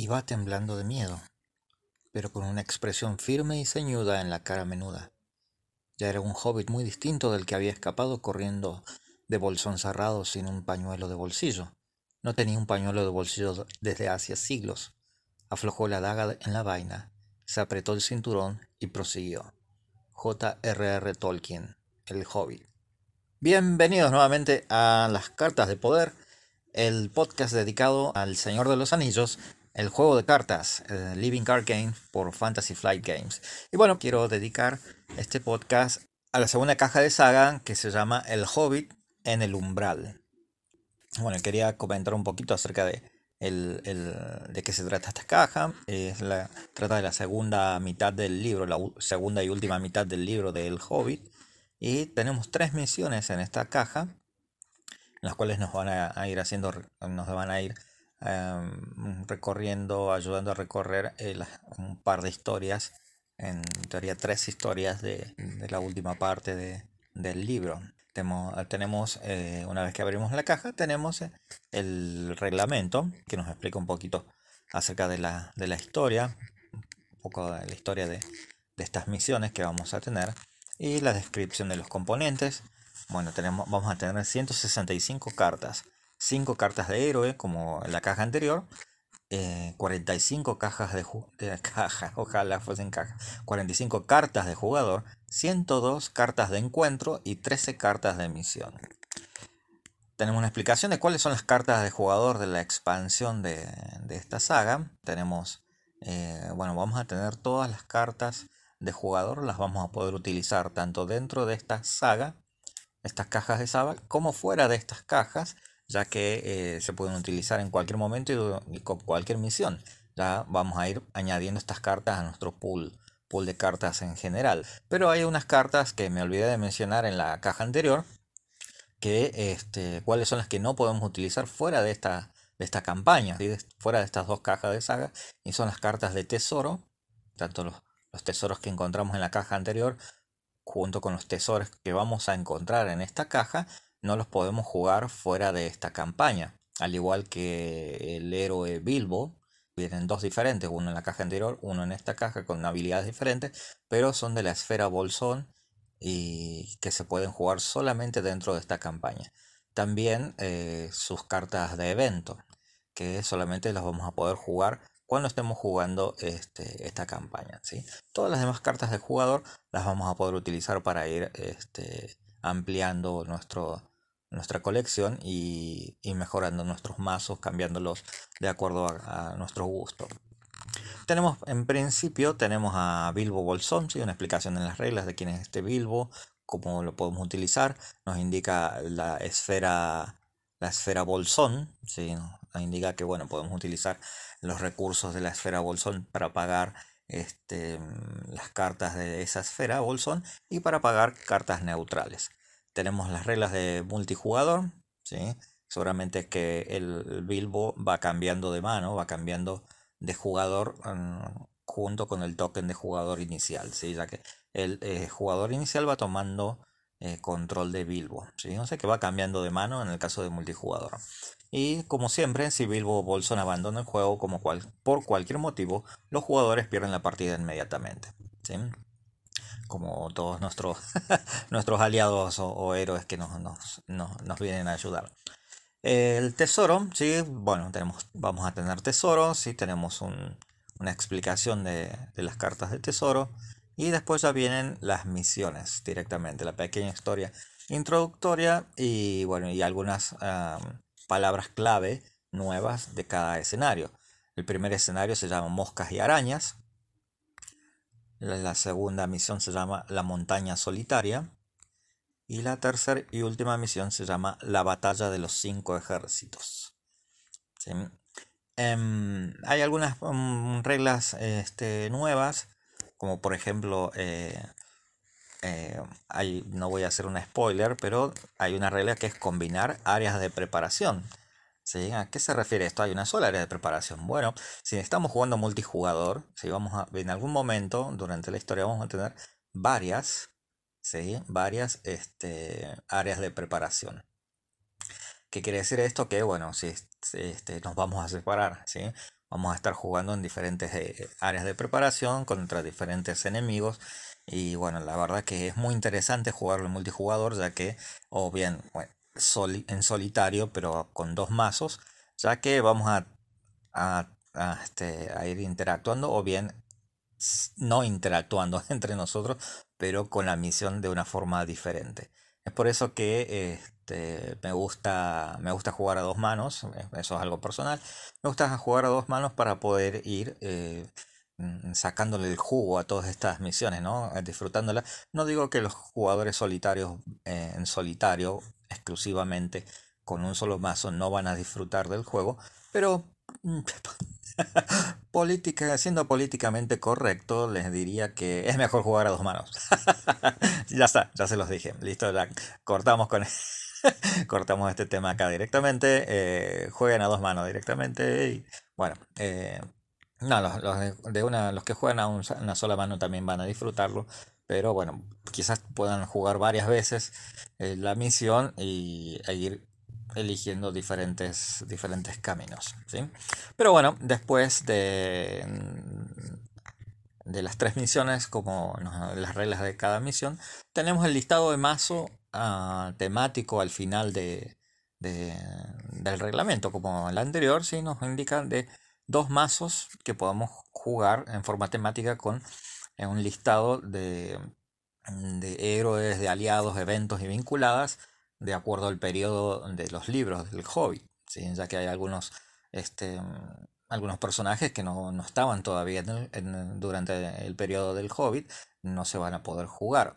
Iba temblando de miedo, pero con una expresión firme y ceñuda en la cara menuda. Ya era un hobbit muy distinto del que había escapado corriendo de bolsón cerrado sin un pañuelo de bolsillo. No tenía un pañuelo de bolsillo desde hacía siglos. Aflojó la daga en la vaina, se apretó el cinturón y prosiguió. J.R.R. Tolkien, el hobbit. Bienvenidos nuevamente a las cartas de poder, el podcast dedicado al Señor de los Anillos, el juego de cartas, Living Card Game por Fantasy Flight Games. Y bueno, quiero dedicar este podcast a la segunda caja de saga que se llama El Hobbit en el Umbral. Bueno, quería comentar un poquito acerca de, el, de qué se trata esta caja. Es la, trata de la segunda mitad del libro, la segunda y última mitad del libro de El Hobbit. Y tenemos tres misiones en esta caja, en las cuales nos van a, ir haciendo, nos van a ir em, recorriendo, ayudando a recorrer un par de historias, en teoría tres historias de, la última parte del libro. Tenemos, eh, una vez que abrimos la caja, tenemos eh, el reglamento que nos explica un poquito acerca de la, de la historia, un poco de la historia de, de estas misiones que vamos a tener y la descripción de los componentes. Bueno, tenemos, vamos a tener 165 cartas, 5 cartas de héroe como en la caja anterior, 45 eh, cajas de, de ojalá fuesen cajas, 45 cartas de jugador, 102 cartas de encuentro y 13 cartas de misión. Tenemos una explicación de cuáles son las cartas de jugador de la expansión de, esta saga. Tenemos, eh, bueno, vamos a tener todas las cartas de jugador las vamos a poder utilizar tanto dentro de esta saga, estas cajas de saga, como fuera de estas cajas, ya que eh, se pueden utilizar en cualquier momento y, con cualquier misión. Ya vamos a ir añadiendo estas cartas a nuestro pool, pool de cartas en general. Pero hay unas cartas que me olvidé de mencionar en la caja anterior, que este, cuáles son las que no podemos utilizar fuera de esta, de esta campaña, fuera de estas dos cajas de saga, y son las cartas de tesoro, tanto los los tesoros que encontramos en la caja anterior, junto con los tesoros que vamos a encontrar en esta caja, no los podemos jugar fuera de esta campaña. Al igual que el héroe Bilbo, vienen dos diferentes, uno en la caja anterior, uno en esta caja con habilidades diferentes, pero son de la esfera bolsón y que se pueden jugar solamente dentro de esta campaña. También eh, sus cartas de evento, que solamente las vamos a poder jugar cuando estemos jugando este, esta campaña. ¿sí? Todas las demás cartas de jugador las vamos a poder utilizar para ir este, ampliando nuestro, nuestra colección y, mejorando nuestros mazos, cambiándolos de acuerdo a, nuestro gusto. Tenemos, en principio, tenemos a Bilbo Bolsón, ¿sí? una explicación en las reglas de quién es este Bilbo, cómo lo podemos utilizar. Nos indica la esfera, la esfera Bolsón, ¿sí? nos indica que bueno, podemos utilizar los recursos de la esfera bolsón para pagar este, las cartas de esa esfera bolsón y para pagar cartas neutrales. Tenemos las reglas de multijugador, ¿sí? seguramente que el, Bilbo va cambiando de mano, va cambiando de jugador mm, junto con el token de jugador inicial, ¿sí? ya que el eh, jugador inicial va tomando eh, control de Bilbo, ¿sí? o sea que va cambiando de mano en el caso de multijugador. Y como siempre, si Bilbo o Bolson abandona el juego como cual, por cualquier motivo, los jugadores pierden la partida inmediatamente. ¿sí? Como todos nuestros, nuestros aliados o, héroes que nos, nos, vienen a ayudar. El tesoro, sí, bueno, tenemos, vamos a tener tesoros, sí, tenemos una explicación de, las cartas de tesoro. Y después ya vienen las misiones directamente, la pequeña historia introductoria y bueno, y algunas palabras clave nuevas de cada escenario. El primer escenario se llama Moscas y Arañas. La segunda misión se llama La Montaña Solitaria. Y la tercera y última misión se llama La Batalla de los Cinco Ejércitos. Em, hay algunas mm, reglas este, nuevas, como por ejemplo eh, eh, no voy a hacer una spoiler, pero hay una regla que es combinar áreas de preparación. ¿Sí? ¿A qué se refiere esto? Hay una sola área de preparación. Bueno, si estamos jugando multijugador, vamos a, en algún momento durante la historia vamos a tener varias, ¿sí? varias este, áreas de preparación. ¿Qué quiere decir esto? Que bueno, si este, nos vamos a separar, ¿sí? Vamos a estar jugando en diferentes eh, áreas de preparación contra diferentes enemigos. Y bueno, la verdad que es muy interesante jugarlo en multijugador, ya que, o bien en solitario, pero con dos mazos, ya que vamos a, a, este, a ir interactuando, o bien no interactuando entre nosotros, pero con la misión de una forma diferente. Es por eso que este, me, gusta, me gusta jugar a dos manos, eh, eso es algo personal. Me gusta jugar a dos manos para poder ir eh, mm, sacándole el jugo a todas estas misiones, ¿no? Eh, disfrutándolas. No digo que los jugadores solitarios en solitario exclusivamente con un solo mazo no van a disfrutar del juego, pero mm, Política, siendo políticamente correcto, les diría que es mejor jugar a dos manos. ya está, ya se los dije. Listo, ya cortamos con cortamos este tema acá directamente. Eh, jueguen a dos manos directamente. Bueno, eh, no, los, de, una, los que juegan a una sola mano también van a disfrutarlo. Pero bueno, quizás puedan jugar varias veces eh, la misión y e ir eligiendo diferentes, diferentes caminos. ¿sí? Pero bueno, después de, de las tres misiones, como las reglas de cada misión, tenemos el listado de mazo ah, temático al final de, del reglamento, como el anterior, ¿sí? nos indican de dos mazos que podemos jugar en forma temática con un listado de, de héroes, de aliados, eventos y vinculadas de acuerdo al periodo de los libros del Hobbit, ¿sí? ya que hay algunos, este, algunos personajes que no, estaban todavía durante el periodo del Hobbit, no se van a poder jugar.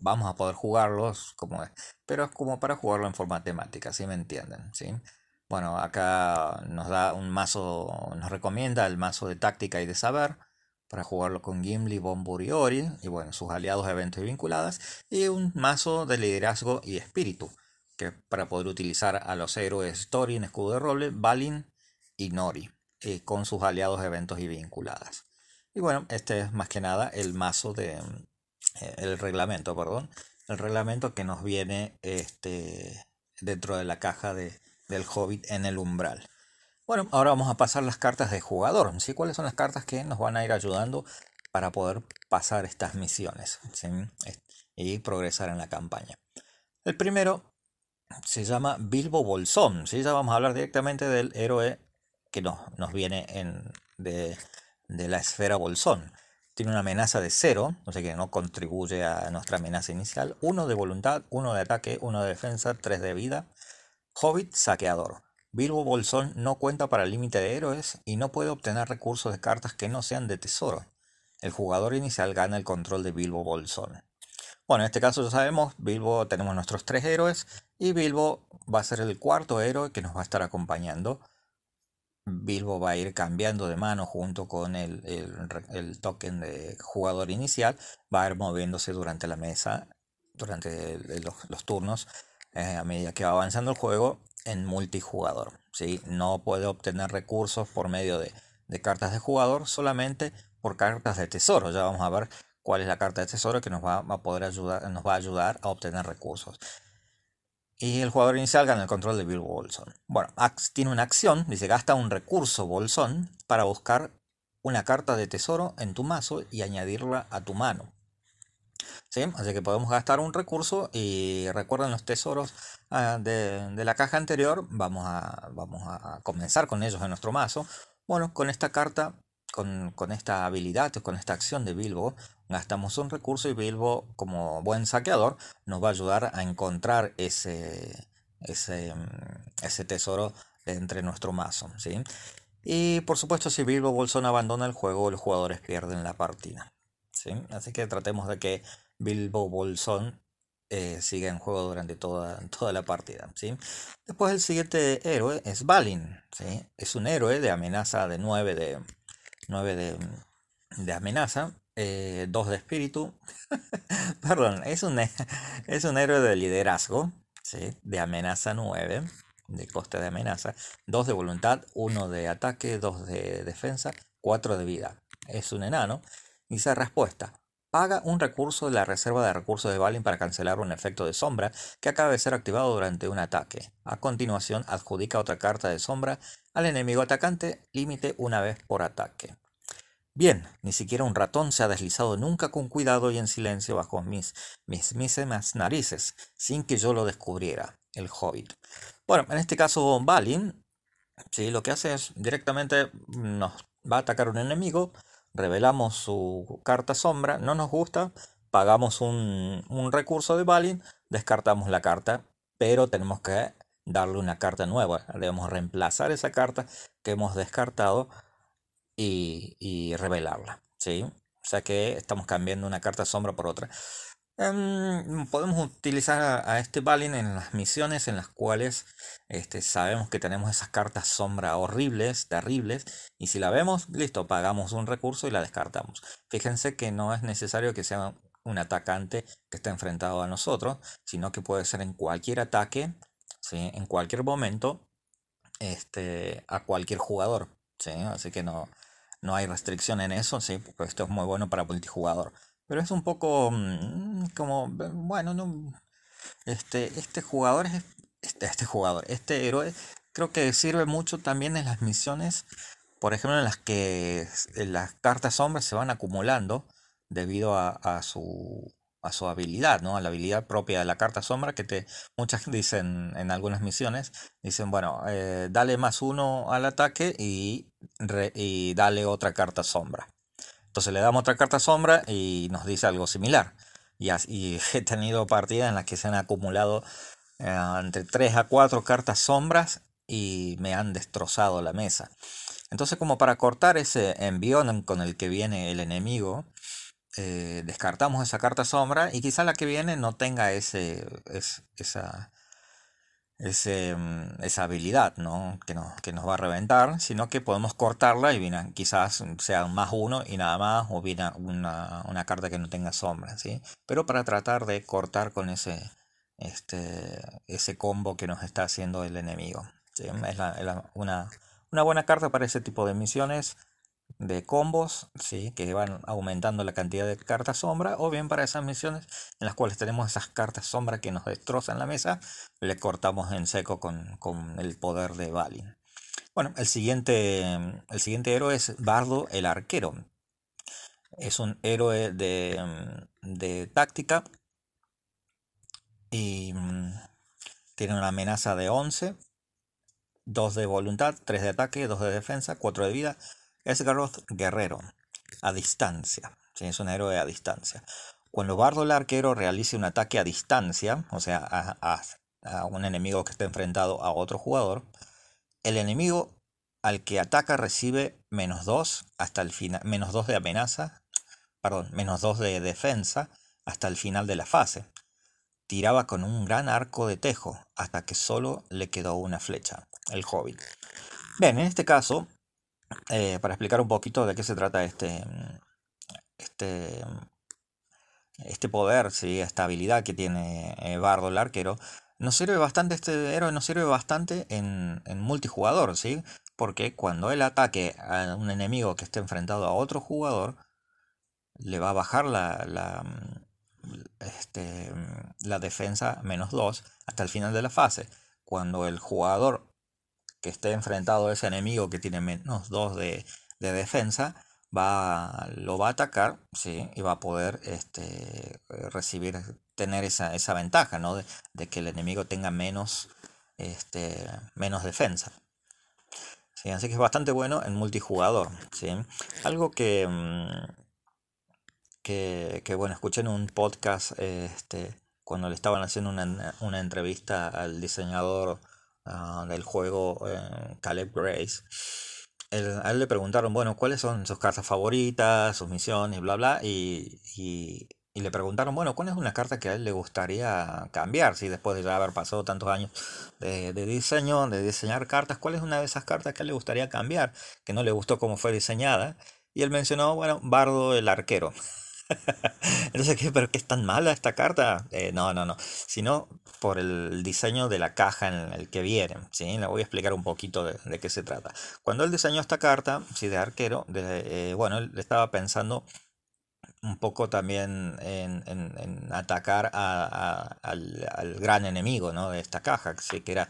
Vamos a poder jugarlos, como es, pero es como para jugarlo en forma temática, ¿sí me entienden? ¿sí? Bueno, acá nos da un mazo, nos recomienda el mazo de táctica y de saber, para jugarlo con Gimli, Bombur y Ori, y bueno, sus aliados, eventos y vinculadas, y un mazo de liderazgo y espíritu, que para poder utilizar a los héroes Thorin, Escudo de Roble, Balin y Nori, eh, con sus aliados, eventos y vinculadas. Y bueno, este es más que nada el mazo de... Eh, el reglamento, perdón. El reglamento que nos viene este, dentro de la caja de, del Hobbit en el umbral. Bueno, ahora vamos a pasar las cartas de jugador. ¿sí? ¿Cuáles son las cartas que nos van a ir ayudando para poder pasar estas misiones y progresar en la campaña? El primero se llama Bilbo Bolsón. ¿sí? Ya vamos a hablar directamente del héroe que nos, nos viene en, de, de la esfera Bolsón. Tiene una amenaza de cero, o sea que no contribuye a nuestra amenaza inicial. Uno de voluntad, uno de ataque, uno de defensa, tres de vida. Hobbit saqueador. Bilbo Bolsón no cuenta para el límite de héroes y no puede obtener recursos de cartas que no sean de tesoro. El jugador inicial gana el control de Bilbo Bolsón. Bueno, en este caso ya sabemos, Bilbo tenemos nuestros tres héroes y Bilbo va a ser el cuarto héroe que nos va a estar acompañando. Bilbo va a ir cambiando de mano junto con el, token de jugador inicial, va a ir moviéndose durante la mesa, durante los, turnos, eh, a medida que va avanzando el juego en multijugador. ¿sí? No puede obtener recursos por medio de, cartas de jugador, solamente por cartas de tesoro. Ya vamos a ver cuál es la carta de tesoro que nos va, a poder ayudar, nos va a ayudar a obtener recursos. Y el jugador inicial gana el control de Bill Bolson. Bueno, tiene una acción, dice gasta un recurso Bolson para buscar una carta de tesoro en tu mazo y añadirla a tu mano. Así que podemos gastar un recurso y recuerden los tesoros ah, de, la caja anterior, vamos a, vamos a comenzar con ellos en nuestro mazo. Bueno, con esta carta, con, esta habilidad, con esta acción de Bilbo, gastamos un recurso y Bilbo, como buen saqueador, nos va a ayudar a encontrar ese, ese, ese tesoro entre nuestro mazo. ¿sí? Y por supuesto, si Bilbo Bolsón abandona el juego, los jugadores pierden la partida. Así que tratemos de que Bilbo Bolsón eh, siga en juego durante toda, toda la partida. ¿sí? Después el siguiente héroe es Balin. ¿sí? Es un héroe de amenaza de 9 de, 9 de, amenaza. 2 eh, de espíritu. Perdón, es un, es un héroe de liderazgo. ¿sí? De amenaza 9. De coste de amenaza. 2 de voluntad. 1 de ataque. 2 de defensa. 4 de vida. Es un enano. Dice respuesta. paga un recurso de la reserva de recursos de Balin para cancelar un efecto de sombra que acaba de ser activado durante un ataque. A continuación, adjudica otra carta de sombra al enemigo atacante, límite una vez por ataque. Bien, ni siquiera un ratón se ha deslizado nunca con cuidado y en silencio bajo mis mismísimas narices, sin que yo lo descubriera, el hobbit. Bueno, en este caso Balin, sí, lo que hace es directamente nos va a atacar un enemigo, revelamos su carta sombra, no nos gusta, pagamos un, un recurso de Balin, descartamos la carta, pero tenemos que darle una carta nueva, debemos reemplazar esa carta que hemos descartado y, revelarla, ¿sí? O sea que estamos cambiando una carta sombra por otra. Em, podemos utilizar a, este Balin en las misiones en las cuales este, sabemos que tenemos esas cartas sombra horribles, terribles, y si la vemos, listo, pagamos un recurso y la descartamos. Fíjense que no es necesario que sea un atacante que esté enfrentado a nosotros, sino que puede ser en cualquier ataque, ¿sí? en cualquier momento, este, a cualquier jugador. ¿sí? Así que no, no hay restricción en eso, sí, porque esto es muy bueno para multijugador. Pero es un poco mm, como, bueno, no, este, este jugador es, este, este jugador, este héroe, creo que sirve mucho también en las misiones, por ejemplo, en las que las cartas sombras se van acumulando debido a su a su habilidad, ¿no? A la habilidad propia de la carta sombra que te muchas dicen en algunas misiones, dicen, bueno, eh, dale más uno al ataque y, y dale otra carta sombra. Entonces le damos otra carta sombra y nos dice algo similar. Y, y he tenido partidas en las que se han acumulado eh, entre 3 a 4 cartas sombras y me han destrozado la mesa. Entonces como para cortar ese envión con el que viene el enemigo, eh, descartamos esa carta sombra y quizá la que viene no tenga ese, esa, ese, mm, esa habilidad ¿no? que, nos, que nos va a reventar, sino que podemos cortarla y quizás sea más uno y nada más, o viene una, una carta que no tenga sombra, ¿sí? pero para tratar de cortar con ese, este, ese combo que nos está haciendo el enemigo. Es una, una buena carta para ese tipo de misiones de combos, ¿sí? que van aumentando la cantidad de cartas sombra, o bien para esas misiones en las cuales tenemos esas cartas sombra que nos destrozan la mesa, le cortamos en seco con, el poder de Balin. Bueno, el siguiente, el siguiente héroe es Bardo el Arquero. Es un héroe de, de táctica y mm, tiene una amenaza de 11, 2 de voluntad, 3 de ataque, 2 de defensa, 4 de vida, Garroth Guerrero, a distancia. Es un héroe a distancia. Cuando Bardo el arquero realice un ataque a distancia, o sea, a, un enemigo que esté enfrentado a otro jugador, el enemigo al que ataca recibe menos 2 hasta el final, menos 2 de amenaza, perdón, menos 2 de defensa hasta el final de la fase. Tiraba con un gran arco de tejo hasta que solo le quedó una flecha, el hobbit. Bien, en este caso, eh, para explicar un poquito de qué se trata este, este, este poder, ¿sí? esta habilidad que tiene eh, Bardo el arquero, nos sirve bastante, este héroe nos sirve bastante en, multijugador, ¿sí? Porque cuando él ataque a un enemigo que esté enfrentado a otro jugador, le va a bajar la, la, este, la defensa menos 2 hasta el final de la fase. Cuando el jugador que esté enfrentado a ese enemigo que tiene menos 2 de, defensa, va, lo va a atacar, ¿sí? Y va a poder este, recibir, tener esa, ventaja, ¿no? De, que el enemigo tenga menos, este, menos defensa. ¿Sí? Así que es bastante bueno en multijugador, ¿sí? Algo que, mm, que, que bueno, escuché en un podcast, este, cuando le estaban haciendo una, una entrevista al diseñador Ah, del juego eh, Caleb Grace, a él le preguntaron, bueno, ¿cuáles son sus cartas favoritas, sus misiones, bla, bla? Y, y, le preguntaron, bueno, ¿cuál es una carta que a él le gustaría cambiar? Si después de ya haber pasado tantos años de, de, diseño, de diseñar cartas, ¿cuál es una de esas cartas que a él le gustaría cambiar? Que no le gustó cómo fue diseñada. Y él mencionó, bueno, Bardo el arquero. Entonces, ¿qué? ¿pero qué es tan mala esta carta? Eh, no, no, no. Sino por el diseño de la caja en el que viene. ¿sí? Le voy a explicar un poquito de, qué se trata. Cuando él diseñó esta carta, sí, de arquero, de, eh, bueno, él estaba pensando un poco también en, atacar al, gran enemigo ¿no? de esta caja, que, que, era,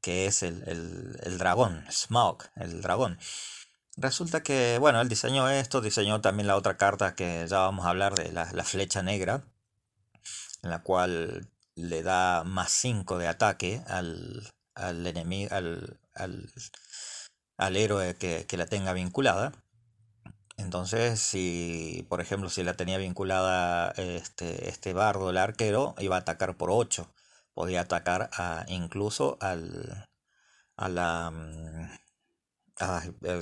que es el, dragón, Smaug, el dragón. Resulta que, bueno, él diseñó esto, diseñó también la otra carta que ya vamos a hablar de la, flecha negra, en la cual le da más 5 de ataque al, enemigo, al, al, héroe que, que la tenga vinculada. Entonces, si, por ejemplo, si la tenía vinculada este, este bardo, el arquero, iba a atacar por 8. Podía atacar a, incluso al, a la... Mm,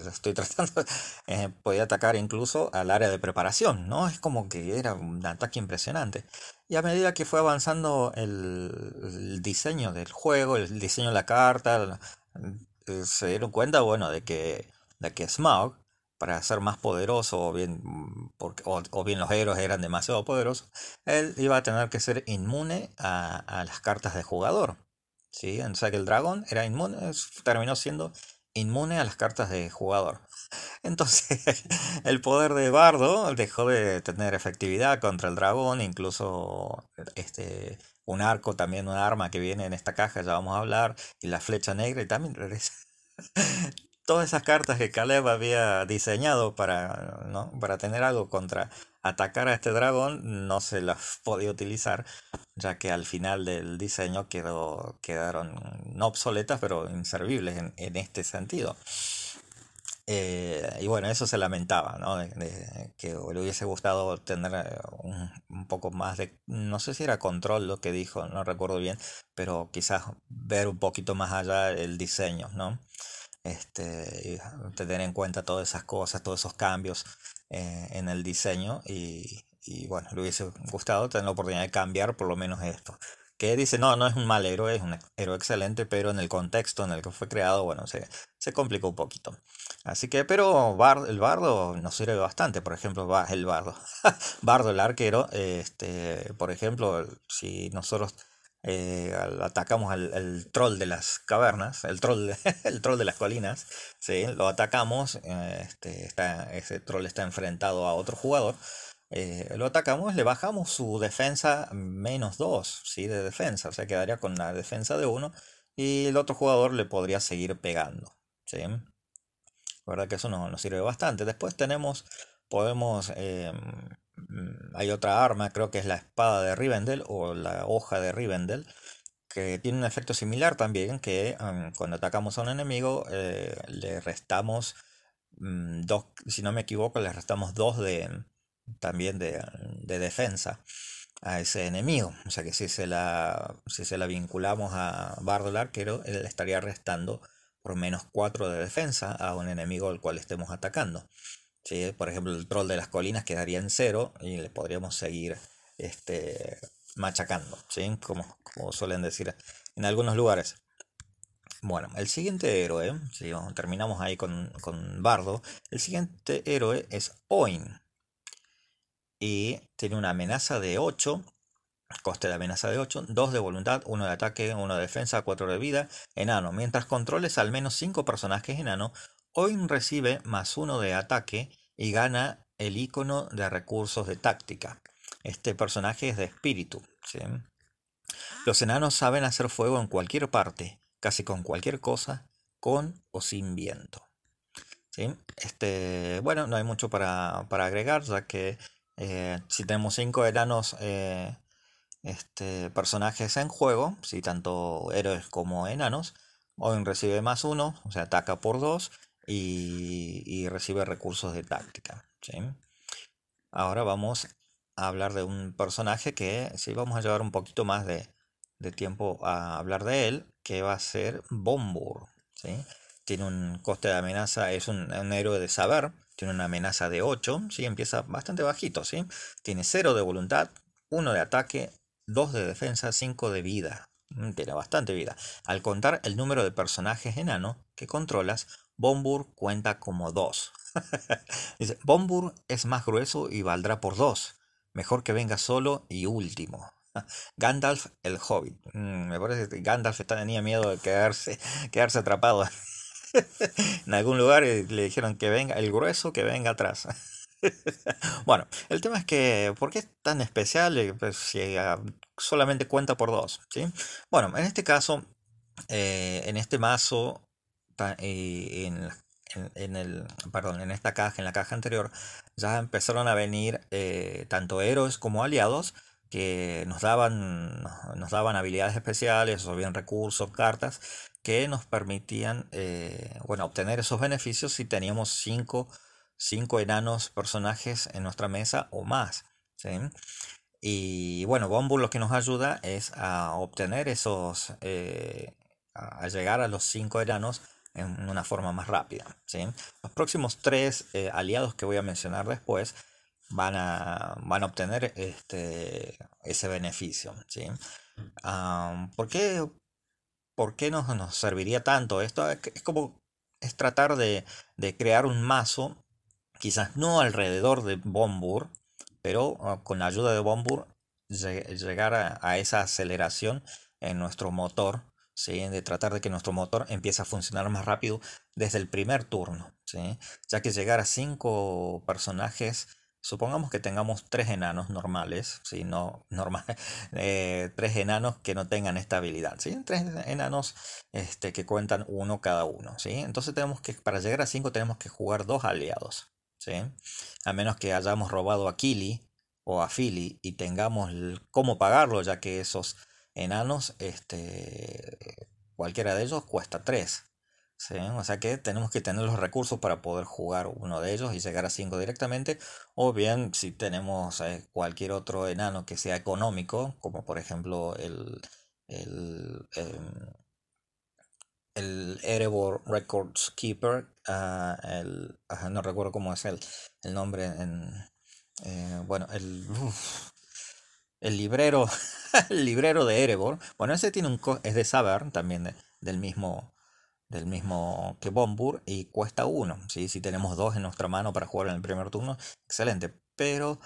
estoy tratando... Eh, podía atacar incluso al área de preparación, ¿no? Es como que era un ataque impresionante. Y a medida que fue avanzando el, diseño del juego, el diseño de la carta, eh, se dieron cuenta, bueno, de que, de que Smaug para ser más poderoso o bien, mm, porque, o, bien los héroes eran demasiado poderosos, él iba a tener que ser inmune a, las cartas de jugador. ¿sí? O sea el dragón era inmune, terminó siendo inmune a las cartas de jugador. Entonces el poder de Bardo dejó de tener efectividad contra el dragón, incluso este, un arco, también un arma que viene en esta caja, ya vamos a hablar, y la flecha negra y también regresa todas esas cartas que Caleb había diseñado para, ¿no? para tener algo contra atacar a este dragón, no se las podía utilizar, ya que al final del diseño quedó, quedaron no obsoletas, pero inservibles en, este sentido. Eh, y bueno, eso se lamentaba, ¿no? que le hubiese gustado tener eh, un, un, poco más de, no sé si era control lo que dijo, no recuerdo bien, pero quizás ver un poquito más allá el diseño, ¿no? este, tener en cuenta todas esas cosas, todos esos cambios eh, en el diseño y, bueno, le hubiese gustado tener la oportunidad de cambiar por lo menos esto. Que dice, no, no es un mal héroe, es un héroe excelente, pero en el contexto en el que fue creado, bueno, se, se complicó un poquito. Así que, pero el bardo nos sirve bastante, por ejemplo, el bardo. bardo, el arquero, este, por ejemplo, si nosotros eh, atacamos al, troll de las cavernas, el troll de, el troll de las colinas, ¿sí? lo atacamos, eh, este, está, ese troll está enfrentado a otro jugador, eh, lo atacamos, le bajamos su defensa menos 2 ¿sí? de defensa, o sea, quedaría con la defensa de 1 y el otro jugador le podría seguir pegando. ¿sí? La verdad que eso nos, sirve bastante. Después tenemos, podemos em, Mm, hay otra arma, creo que es la espada de Rivendell o la hoja de Rivendell, que tiene un efecto similar también, que cuando atacamos a un enemigo eh, le restamos mm, dos, si no me equivoco, le restamos dos de también de, defensa a ese enemigo. O sea que si se la, si se la vinculamos a Bardo arquero, él estaría restando por menos 4 de defensa a un enemigo al cual estemos atacando. Por ejemplo, el troll de las colinas quedaría en cero y le podríamos seguir este, machacando, ¿sí? como, como suelen decir en algunos lugares. Bueno, el siguiente héroe, si terminamos ahí con, con, Bardo, el siguiente héroe es Oin. Y tiene una amenaza de 8, coste de amenaza de 8, 2 de voluntad, 1 de ataque, 1 de defensa, 4 de vida, enano. Mientras controles al menos 5 personajes enano, Oin recibe más uno de ataque y gana el icono de recursos de táctica. Este personaje es de espíritu. Los enanos saben hacer fuego en cualquier parte, casi con cualquier cosa, con o sin viento. Este, bueno, no hay mucho para, agregar, ya que eh, si tenemos cinco enanos eh, este, personajes en juego, si tanto héroes como enanos, Oin recibe más uno, o sea, ataca por dos, y, recibe recursos de táctica. Ahora vamos a hablar de un personaje que sí vamos a llevar un poquito más de, tiempo a hablar de él, que va a ser Bombur. Tiene un coste de amenaza, es un, héroe de saber, tiene una amenaza de 8, ¿sí? empieza bastante bajito, ¿sí? tiene 0 de voluntad, 1 de ataque, 2 de defensa, 5 de vida. Mm, tiene bastante vida. Al contar el número de personajes enano que controlas, Bombur cuenta como dos. Dice, Bombur es más grueso y valdrá por dos. Mejor que venga solo y último. Gandalf el Hobbit. Mm, me parece que Gandalf tenía miedo de quedarse, quedarse atrapado en algún lugar y le dijeron que venga el grueso que venga atrás. bueno, el tema es que, ¿por qué es tan especial eh, pues, si ah, solamente cuenta por dos? ¿sí? Bueno, en este caso, eh, en este mazo, eh, en, en, el, perdón, en esta caja, en la caja anterior, ya empezaron a venir tanto héroes como aliados que nos daban, nos daban habilidades especiales o bien recursos, cartas, que nos permitían bueno, obtener esos beneficios si teníamos cinco cinco enanos personajes en nuestra mesa o más. Y bueno, Bombur lo que nos ayuda es a obtener esos, eh, a llegar a los cinco enanos en una forma más rápida. Los próximos tres eh, aliados que voy a mencionar después van a, van a obtener este, ese beneficio. ¿sí? ¿por, qué, ¿Por qué nos, nos serviría tanto? Esto es como es tratar de, de crear un mazo quizás no alrededor de Bombur, pero ah, con la ayuda de Bombur llegar a, esa aceleración en nuestro motor, ¿sí? de tratar de que nuestro motor empiece a funcionar más rápido desde el primer turno, ¿sí? ya que llegar a cinco personajes, supongamos que tengamos tres enanos normales, ¿sí? no eh, tres enanos que no tengan esta habilidad, ¿sí? tres enanos este, que cuentan uno cada uno, ¿sí? entonces tenemos que, para llegar a cinco tenemos que jugar dos aliados, a menos que hayamos robado a Kili o a Philly y tengamos cómo pagarlo, ya que esos enanos, este, cualquiera de ellos cuesta 3. O sea que tenemos que tener los recursos para poder jugar uno de ellos y llegar a 5 directamente. O bien si tenemos eh, cualquier otro enano que sea económico, como por ejemplo el, el, em, el Erebor Records Keeper, ah, el, no recuerdo cómo es el, el nombre en, eh, bueno, el, el librero, el librero de Erebor, bueno, ese tiene un, es de Saber, también del mismo, del mismo que Bombur, y cuesta uno, ¿sí? si tenemos dos en nuestra mano para jugar en el primer turno, excelente, pero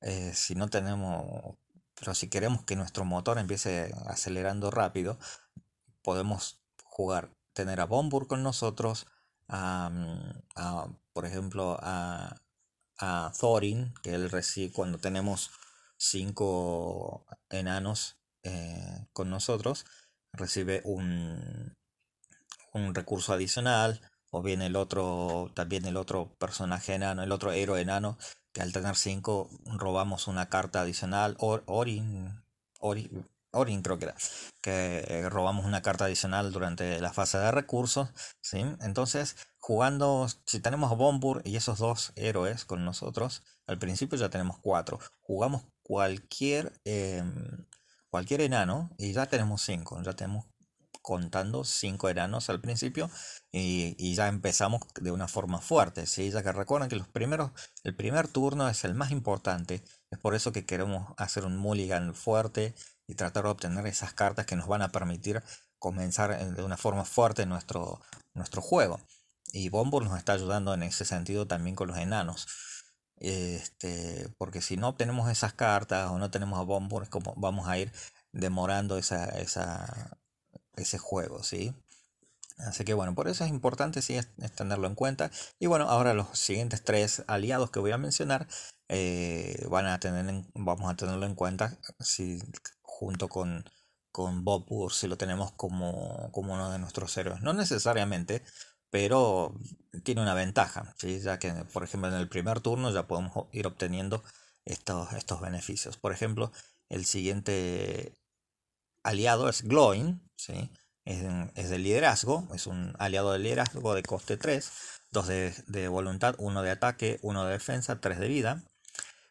eh, si no tenemos, pero si queremos que nuestro motor empiece acelerando rápido, podemos jugar, tener a Bombur con nosotros, a, por ejemplo, a, a, Thorin, que él recibe cuando tenemos cinco enanos eh, con nosotros, recibe un, un recurso adicional, o bien el otro, también el otro personaje enano, el otro héroe enano, que al tener cinco robamos una carta adicional, Orin, Orin Orin creo que era, que eh, robamos una carta adicional durante la fase de recursos, ¿sí? Entonces, jugando, si tenemos a Bombur y esos dos héroes con nosotros, al principio ya tenemos cuatro. Jugamos cualquier, em, cualquier enano y ya tenemos cinco, ya tenemos contando cinco enanos al principio y, ya empezamos de una forma fuerte, ¿sí? ya que recuerden que los primeros, el primer turno es el más importante, es por eso que queremos hacer un mulligan fuerte y tratar de obtener esas cartas que nos van a permitir comenzar de una forma fuerte nuestro, nuestro juego. Y Bombur nos está ayudando en ese sentido también con los enanos. Este, porque si no obtenemos esas cartas o no tenemos a Bombur, es como vamos a ir demorando esa, esa, ese juego, ¿sí? Así que bueno, por eso es importante sí, es, tenerlo en cuenta. Y bueno, ahora los siguientes tres aliados que voy a mencionar eh, van a tener vamos a tenerlo en cuenta si junto con, con Bob si lo tenemos como, como uno de nuestros héroes. No necesariamente, pero tiene una ventaja, ¿sí? ya que por ejemplo en el primer turno ya podemos ir obteniendo estos, estos beneficios. Por ejemplo, el siguiente aliado es Glowing, ¿sí? es, es de liderazgo, es un aliado de liderazgo de coste 3, 2 de, de voluntad, 1 de ataque, 1 de defensa, 3 de vida.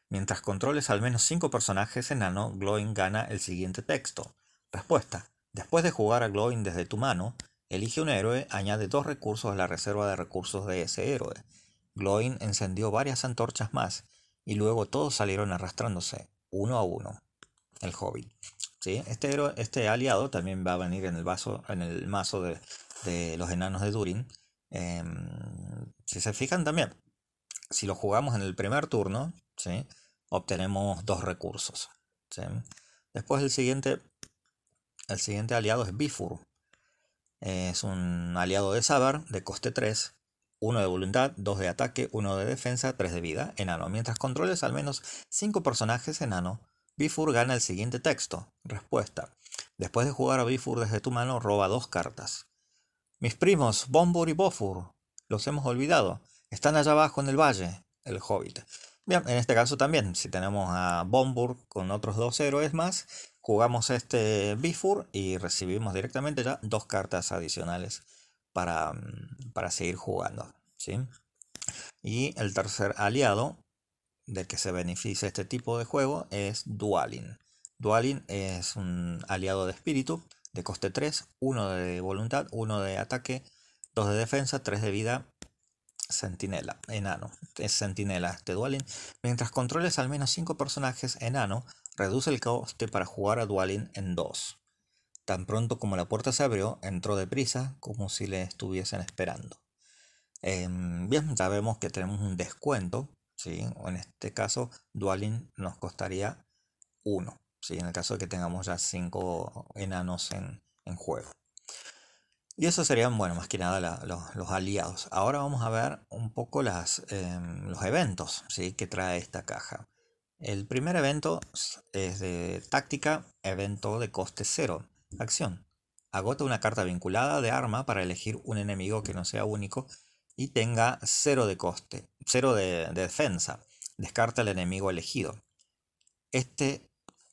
Mientras controles al menos 5 personajes enano, Glowing gana el siguiente texto. Respuesta. Después de jugar a Glowing desde tu mano, elige un héroe, añade dos recursos a la reserva de recursos de ese héroe. Glowing encendió varias antorchas más, y luego todos salieron arrastrándose, uno a uno. El hobbit. ¿Sí? Este, héroe, este aliado también va a venir en el, vaso, en el mazo de, los enanos de Durin. Em, si se fijan también, si lo jugamos en el primer turno, ¿sí? obtenemos dos recursos. Después el siguiente, el siguiente aliado es Bifur. Es un aliado de Saber de coste 3, 1 de voluntad, 2 de ataque, 1 de defensa, 3 de vida, enano. Mientras controles al menos 5 personajes enano, Bifur gana el siguiente texto. Respuesta. Después de jugar a Bifur desde tu mano, roba dos cartas. Mis primos, Bombur y Bofur, los hemos olvidado. Están allá abajo en el valle, el hobbit. Bien, en este caso también, si tenemos a Bombur con otros dos héroes más, jugamos este Bifur y recibimos directamente ya dos cartas adicionales para, mm, para seguir jugando. ¿sí? Y el tercer aliado del que se beneficia este tipo de juego es Dualin. Dualin es un aliado de espíritu de coste 3, 1 de voluntad, 1 de ataque, 2 de defensa, 3 de vida, sentinela, enano. Es sentinela este Dualin. Mientras controles al menos 5 personajes enano, reduce el coste para jugar a Dualin en 2. Tan pronto como la puerta se abrió, entró deprisa, como si le estuviesen esperando. Em, bien, ya vemos que tenemos un descuento, ¿sí? en este caso, Dualin nos costaría 1, ¿sí? en el caso de que tengamos ya 5 enanos en, juego. Y eso serían, bueno, más que nada los, aliados. Ahora vamos a ver un poco las, em, los eventos ¿sí? que trae esta caja. El primer evento es de táctica, evento de coste 0. Acción. Agota una carta vinculada de arma para elegir un enemigo que no sea único y tenga 0 de coste, 0 de, defensa. Descarta el enemigo elegido. Este,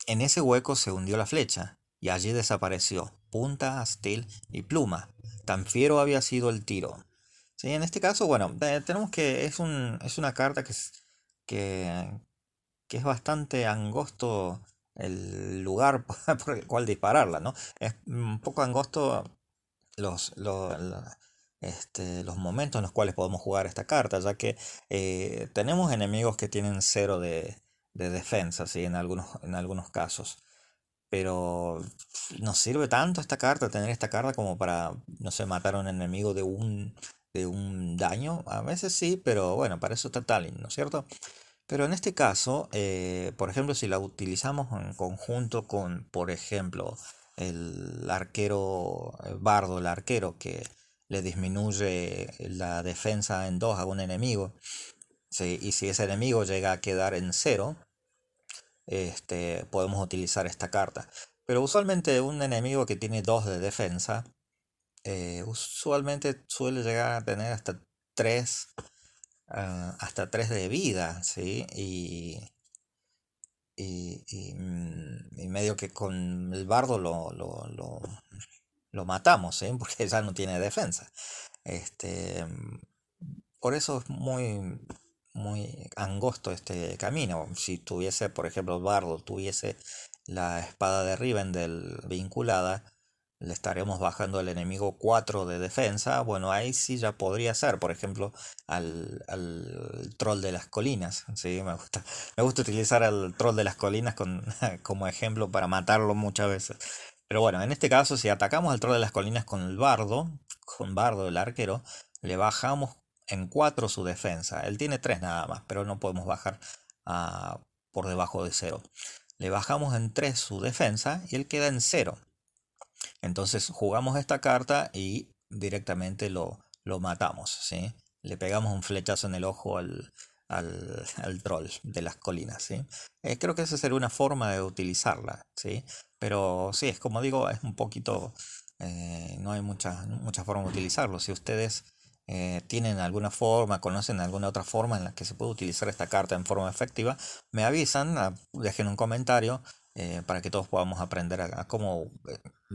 en ese hueco se hundió la flecha y allí desapareció punta, astil y pluma. Tan fiero había sido el tiro. ¿Sí? En este caso, bueno, tenemos que es, un, es una carta que, que, que es bastante angosto el lugar por el cual dispararla, ¿no? Es un poco angosto los, los, este, los momentos en los cuales podemos jugar esta carta, ya que eh, tenemos enemigos que tienen cero de, defensa, ¿sí? en, algunos, en algunos casos. Pero nos sirve tanto esta carta, tener esta carta como para, no sé, matar a un enemigo de un, de un daño. A veces sí, pero bueno, para eso está Talin, ¿no es cierto? Pero en este caso, eh, por ejemplo, si la utilizamos en conjunto con, por ejemplo, el arquero bardo, el arquero que le disminuye la defensa en 2 a un enemigo, y si ese enemigo llega a quedar en 0, este, podemos utilizar esta carta. Pero usualmente un enemigo que tiene 2 de defensa, eh, usualmente suele llegar a tener hasta 3 Ah, hasta 3 de vida, ¿sí? Y, y, mm, medio que con el bardo lo, lo, matamos, ¿sí? Porque ya no tiene defensa. Este, por eso es muy, muy angosto este camino. Si tuviese, por ejemplo, bardo tuviese la espada de Rivendell vinculada, le estaremos bajando al enemigo 4 de defensa, bueno, ahí sí ya podría ser, por ejemplo, al, troll de las colinas. ¿sí? Me, gusta, me gusta utilizar al troll de las colinas con, como ejemplo para matarlo muchas veces. Pero bueno, en este caso, si atacamos al troll de las colinas con el bardo, con bardo el arquero, le bajamos en 4 su defensa. Él tiene 3 nada más, pero no podemos bajar por debajo de 0. Le bajamos en 3 su defensa y él queda en 0. Entonces jugamos esta carta y directamente lo, lo matamos, ¿sí? Le pegamos un flechazo en el ojo al, al, troll de las colinas, ¿sí? Eh, creo que esa sería una forma de utilizarla, ¿sí? Pero sí, es como digo, es un poquito... Eh, no hay mucha, mucha forma de utilizarlo. Si ustedes eh, tienen alguna forma, conocen alguna otra forma en la que se puede utilizar esta carta en forma efectiva, me avisan, ah, dejen un comentario eh, para que todos podamos aprender a, cómo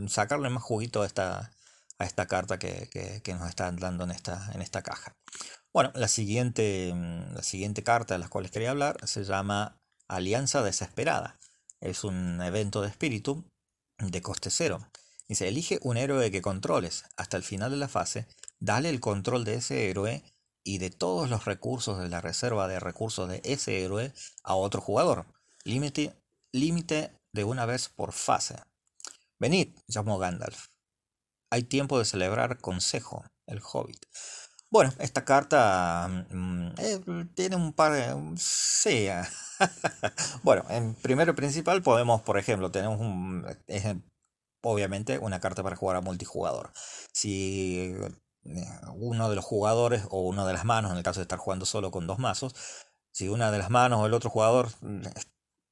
sacarle más juguito a esta, a esta carta que, nos están dando en esta, en esta caja. Bueno, la siguiente, mm, la siguiente carta de las cuales quería hablar se llama Alianza Desesperada. Es un evento de espíritu de coste cero. Dice, elige un héroe que controles. Hasta el final de la fase, dale el control de ese héroe y de todos los recursos de la reserva de recursos de ese héroe a otro jugador. Límite límite de una vez por fase. Venid, llamó Gandalf. Hay tiempo de celebrar consejo, el hobbit. Bueno, esta carta mm, eh, tiene un par de... Sí. bueno, en primero principal podemos, por ejemplo, tenemos un... obviamente una carta para jugar a multijugador. Si uno de los jugadores o una de las manos, en el caso de estar jugando solo con dos mazos, si una de las manos o el otro jugador mm,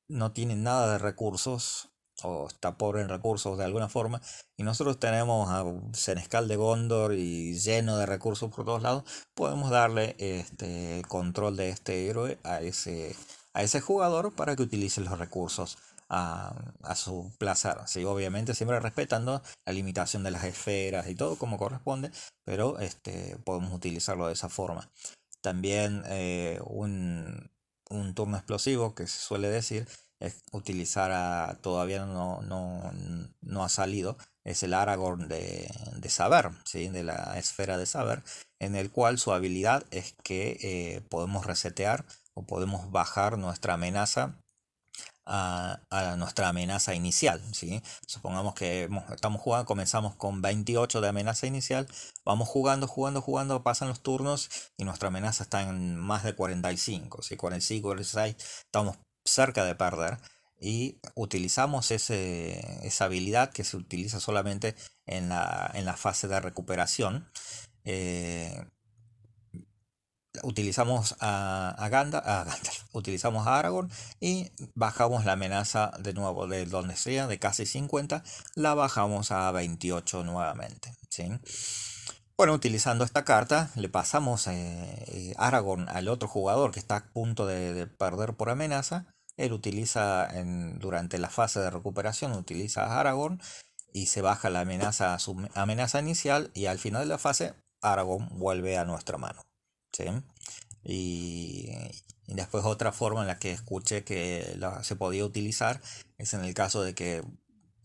no tiene nada de recursos o está pobre en recursos de alguna forma y nosotros tenemos a Senescal de Gondor y lleno de recursos por todos lados, podemos darle este control de este héroe a ese, a ese jugador para que utilice los recursos a, su placer. Sí, obviamente siempre respetando la limitación de las esferas y todo como corresponde, pero este, podemos utilizarlo de esa forma. También eh, un, un turno explosivo que se suele decir utilizar a, todavía no, no, no, ha salido, es el Aragorn de, de saber, ¿sí? de la esfera de saber, en el cual su habilidad es que eh, podemos resetear o podemos bajar nuestra amenaza a, nuestra amenaza inicial. ¿sí? Supongamos que estamos jugando, comenzamos con 28 de amenaza inicial, vamos jugando, jugando, jugando, pasan los turnos y nuestra amenaza está en más de 45, ¿sí? 45, 46, estamos cerca de perder. Y utilizamos esa habilidad que se utiliza solamente en la, en la fase de recuperación. Eh, utilizamos a, Gandalf, utilizamos a Aragorn y bajamos la amenaza de nuevo de donde sea, de casi 50, la bajamos a 28 nuevamente. ¿sí? Bueno, utilizando esta carta, le pasamos eh, Aragorn al otro jugador que está a punto de, perder por amenaza. Él utiliza en, durante la fase de recuperación, utiliza a Aragorn y se baja la amenaza su amenaza inicial y al final de la fase Aragorn vuelve a nuestra mano. Y, después otra forma en la que escuché que se podía utilizar es en el caso de que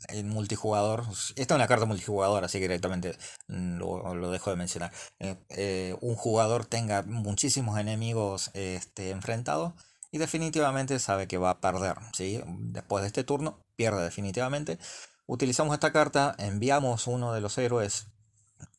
el multijugador, esta es una carta multijugador, así que directamente mm, lo, dejo de mencionar. Eh, eh, un jugador tenga muchísimos enemigos este, enfrentados y definitivamente sabe que va a perder. ¿sí? Después de este turno, pierde definitivamente. Utilizamos esta carta, enviamos uno de los héroes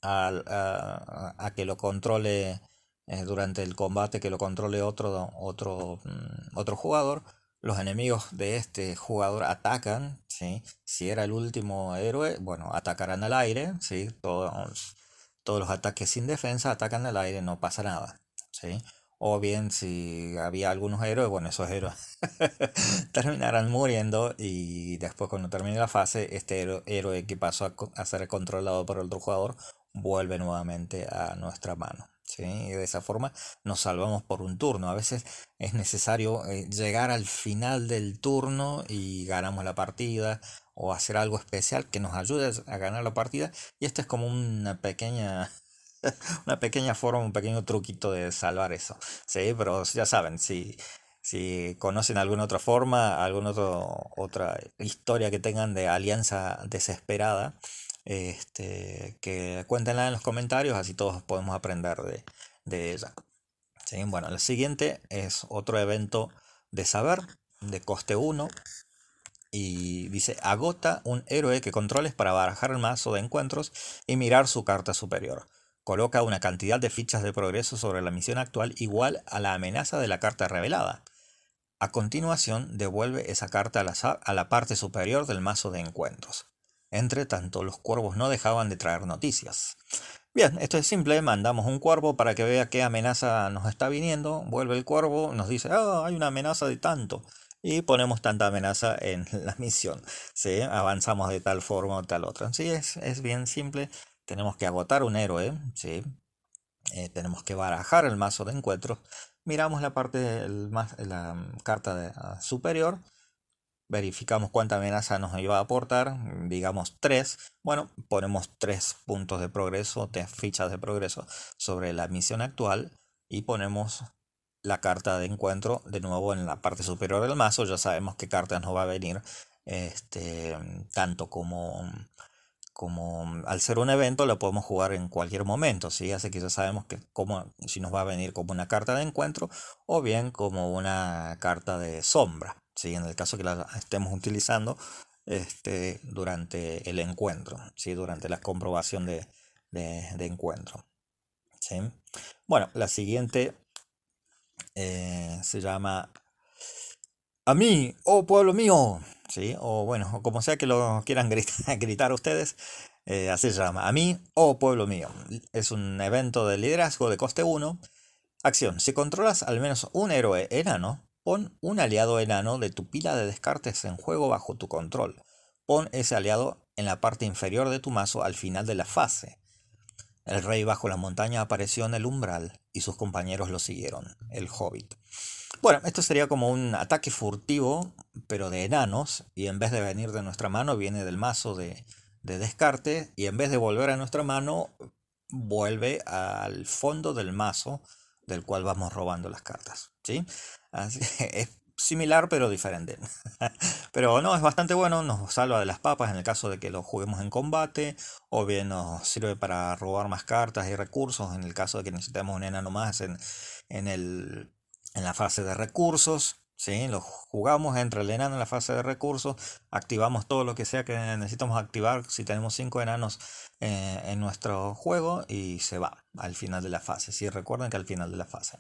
a que lo controle eh, durante el combate que lo controle otro, otro, mm, otro jugador. Los enemigos de este jugador atacan, ¿sí? si era el último héroe, bueno, atacarán al aire, ¿sí? todos, todos los ataques sin defensa atacan al aire, no pasa nada. ¿sí? O bien si había algunos héroes, bueno, esos héroes terminarán muriendo y después cuando termine la fase, este héroe que pasó a ser controlado por otro jugador vuelve nuevamente a nuestra mano. ¿sí? Y de esa forma nos salvamos por un turno. A veces es necesario eh, llegar al final del turno y ganamos la partida o hacer algo especial que nos ayude a ganar la partida. Y esto es como una pequeña una pequeña forma, un pequeño truquito de salvar eso. Sí, pero ya saben, si, si conocen alguna otra forma, alguna otra historia que tengan de alianza desesperada, este, que cuéntenla en los comentarios, así todos podemos aprender de, de ella. ¿Sí? Bueno, el siguiente es otro evento de saber, de coste 1. Y dice, agota un héroe que controles para barajar el mazo de encuentros y mirar su carta superior. Coloca una cantidad de fichas de progreso sobre la misión actual igual a la amenaza de la carta revelada. A continuación, devuelve esa carta a la, a la parte superior del mazo de encuentros. Entre tanto, los cuervos no dejaban de traer noticias. Bien, esto es simple, mandamos un cuervo para que vea qué amenaza nos está viniendo, vuelve el cuervo, nos dice, ah, hay una amenaza de tanto, y ponemos tanta amenaza en la misión, ¿sí? avanzamos de tal forma o tal otra. Sí, es, es bien simple, tenemos que agotar un héroe, ¿sí? Eh, tenemos que barajar el mazo de encuentros, miramos la parte, la carta de, ah, superior, verificamos cuánta amenaza nos iba a aportar, digamos 3, bueno, ponemos 3 puntos de progreso, 3 fichas de progreso sobre la misión actual y ponemos la carta de encuentro de nuevo en la parte superior del mazo, ya sabemos qué carta nos va a venir, este, tanto como, como al ser un evento lo podemos jugar en cualquier momento, ¿sí? así que ya sabemos que como, si nos va a venir como una carta de encuentro o bien como una carta de sombra en el caso que la estemos utilizando este, durante el encuentro, ¿sí? durante la comprobación de, encuentro. ¿sí? Bueno, la siguiente eh, se llama A mí, oh pueblo mío, ¿sí? o bueno, como sea que lo quieran gritar, gritar ustedes, Eh, así se llama. A mí o pueblo mío. Es un evento de liderazgo de coste 1. Acción. Si controlas al menos un héroe enano, pon un aliado enano de tu pila de descartes en juego bajo tu control. Pon ese aliado en la parte inferior de tu mazo al final de la fase. El rey bajo la montaña apareció en el umbral y sus compañeros lo siguieron, el hobbit. Bueno, esto sería como un ataque furtivo, pero de enanos, y en vez de venir de nuestra mano, viene del mazo de, descarte, y en vez de volver a nuestra mano, vuelve al fondo del mazo del cual vamos robando las cartas. ¿sí? Así, es similar pero diferente. pero no, es bastante bueno, nos salva de las papas en el caso de que lo juguemos en combate, o bien nos sirve para robar más cartas y recursos en el caso de que necesitemos un enano más en, en, el, en la fase de recursos. ¿sí? Lo jugamos entre el enano en la fase de recursos, activamos todo lo que sea que necesitamos activar si tenemos 5 enanos eh, en nuestro juego y se va al final de la fase. ¿sí? Recuerden que al final de la fase.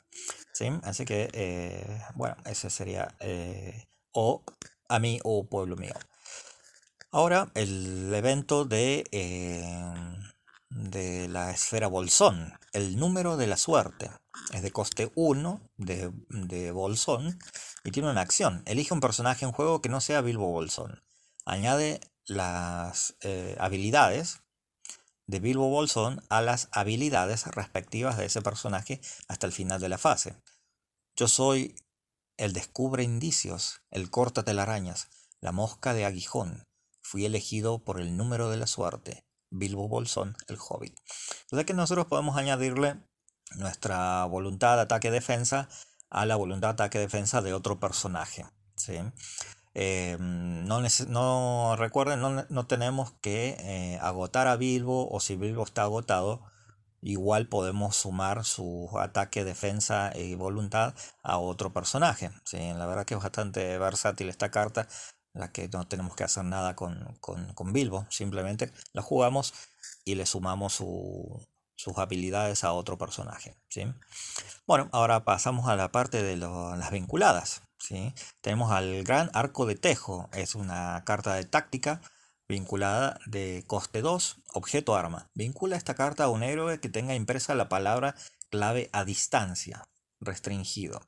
¿sí? Así que, eh, bueno, ese sería eh, o a mí o pueblo mío. Ahora el evento de, de la esfera bolsón, el número de la suerte. Es de coste 1 de, de bolsón y tiene una acción. Elige un personaje en juego que no sea Bilbo Bolsón. Añade las eh, habilidades de Bilbo Bolsón a las habilidades respectivas de ese personaje hasta el final de la fase. Yo soy el descubre indicios, el corta telarañas, la mosca de aguijón. Fui elegido por el número de la suerte, Bilbo Bolsón, el hobbit. Sea que nosotros podemos añadirle nuestra voluntad de ataque-defensa a la voluntad de ataque-defensa de otro personaje. ¿sí? Eh, no, no, recuerden, no, tenemos que eh, agotar a Bilbo o si Bilbo está agotado, igual podemos sumar su ataque, defensa y voluntad a otro personaje. ¿sí? La verdad que es bastante versátil esta carta, la que no tenemos que hacer nada con, con Bilbo, simplemente la jugamos y le sumamos su, sus habilidades a otro personaje. ¿sí? Bueno, ahora pasamos a la parte de las vinculadas. ¿sí? Tenemos al Gran Arco de Tejo, es una carta de táctica vinculada de coste 2, objeto arma. Vincula esta carta a un héroe que tenga impresa la palabra clave a distancia, restringido.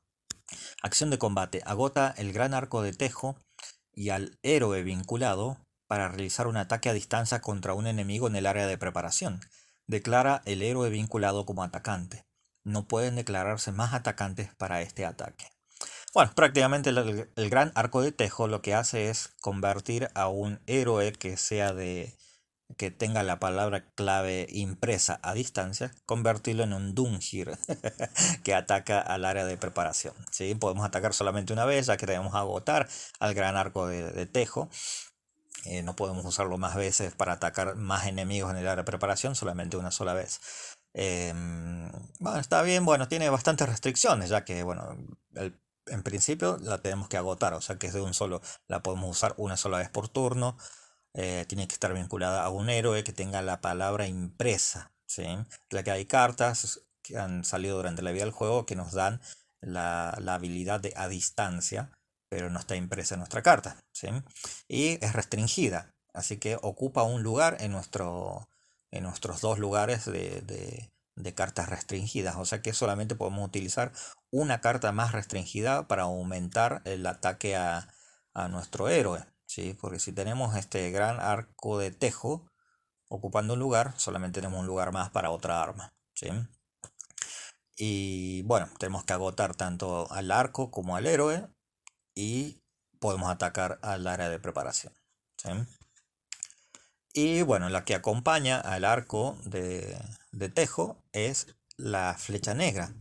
Acción de combate. Agota el Gran Arco de Tejo y al héroe vinculado para realizar un ataque a distancia contra un enemigo en el área de preparación declara el héroe vinculado como atacante. No pueden declararse más atacantes para este ataque. Bueno, prácticamente el, gran arco de Tejo lo que hace es convertir a un héroe que sea de que tenga la palabra clave impresa a distancia, convertirlo en un Dungir que ataca al área de preparación. ¿sí? Podemos atacar solamente una vez, ya que debemos agotar al gran arco de Tejo. Eh, no podemos usarlo más veces para atacar más enemigos en el área de preparación, solamente una sola vez. Em, bueno, está bien, bueno, tiene bastantes restricciones, ya que, bueno, en principio la tenemos que agotar, o sea que es de un solo, la podemos usar una sola vez por turno. Eh, tiene que estar vinculada a un héroe que tenga la palabra impresa, ¿sí? Ya que hay cartas que han salido durante la vida del juego que nos dan la, la habilidad de a distancia pero no está impresa en nuestra carta. ¿sí? Y es restringida, así que ocupa un lugar en, nuestro, en nuestros dos lugares de, cartas restringidas. O sea que solamente podemos utilizar una carta más restringida para aumentar el ataque a, nuestro héroe. ¿Sí? Porque si tenemos este gran arco de tejo ocupando un lugar, solamente tenemos un lugar más para otra arma. ¿sí? Y bueno, tenemos que agotar tanto al arco como al héroe y podemos atacar al área de preparación. Y bueno, la que acompaña al arco de, tejo es la flecha negra.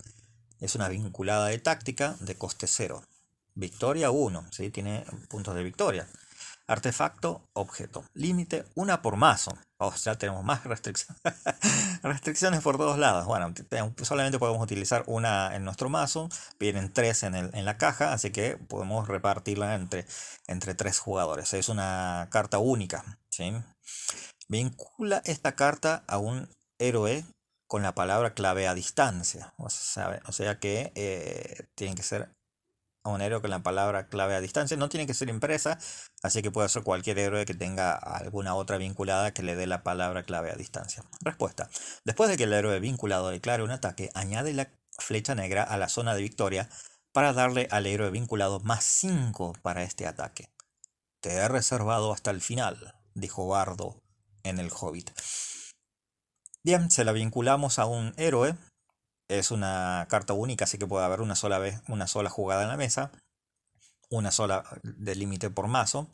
Es una vinculada de táctica de coste 0. Victoria 1, ¿sí? tiene puntos de victoria. Artefacto, objeto. Límite, una por mazo. O sea, tenemos más restricciones. restricciones por todos lados. Bueno, solamente podemos utilizar una en nuestro mazo. Vienen tres en, el, en la caja, así que podemos repartirla entre, entre tres jugadores. Es una carta única. ¿sí? Vincula esta carta a un héroe con la palabra clave a distancia. O sea, que eh, tienen que ser a un héroe con la palabra clave a distancia. No tiene que ser impresa, así que puede ser cualquier héroe que tenga alguna otra vinculada que le dé la palabra clave a distancia. Respuesta. Después de que el héroe vinculado declare un ataque, añade la flecha negra a la zona de victoria para darle al héroe vinculado más 5 para este ataque. Te he reservado hasta el final, dijo Bardo en el Hobbit. Bien, se la vinculamos a un héroe es una carta única, así que puede haber una sola vez, una sola jugada en la mesa, una sola de límite por mazo.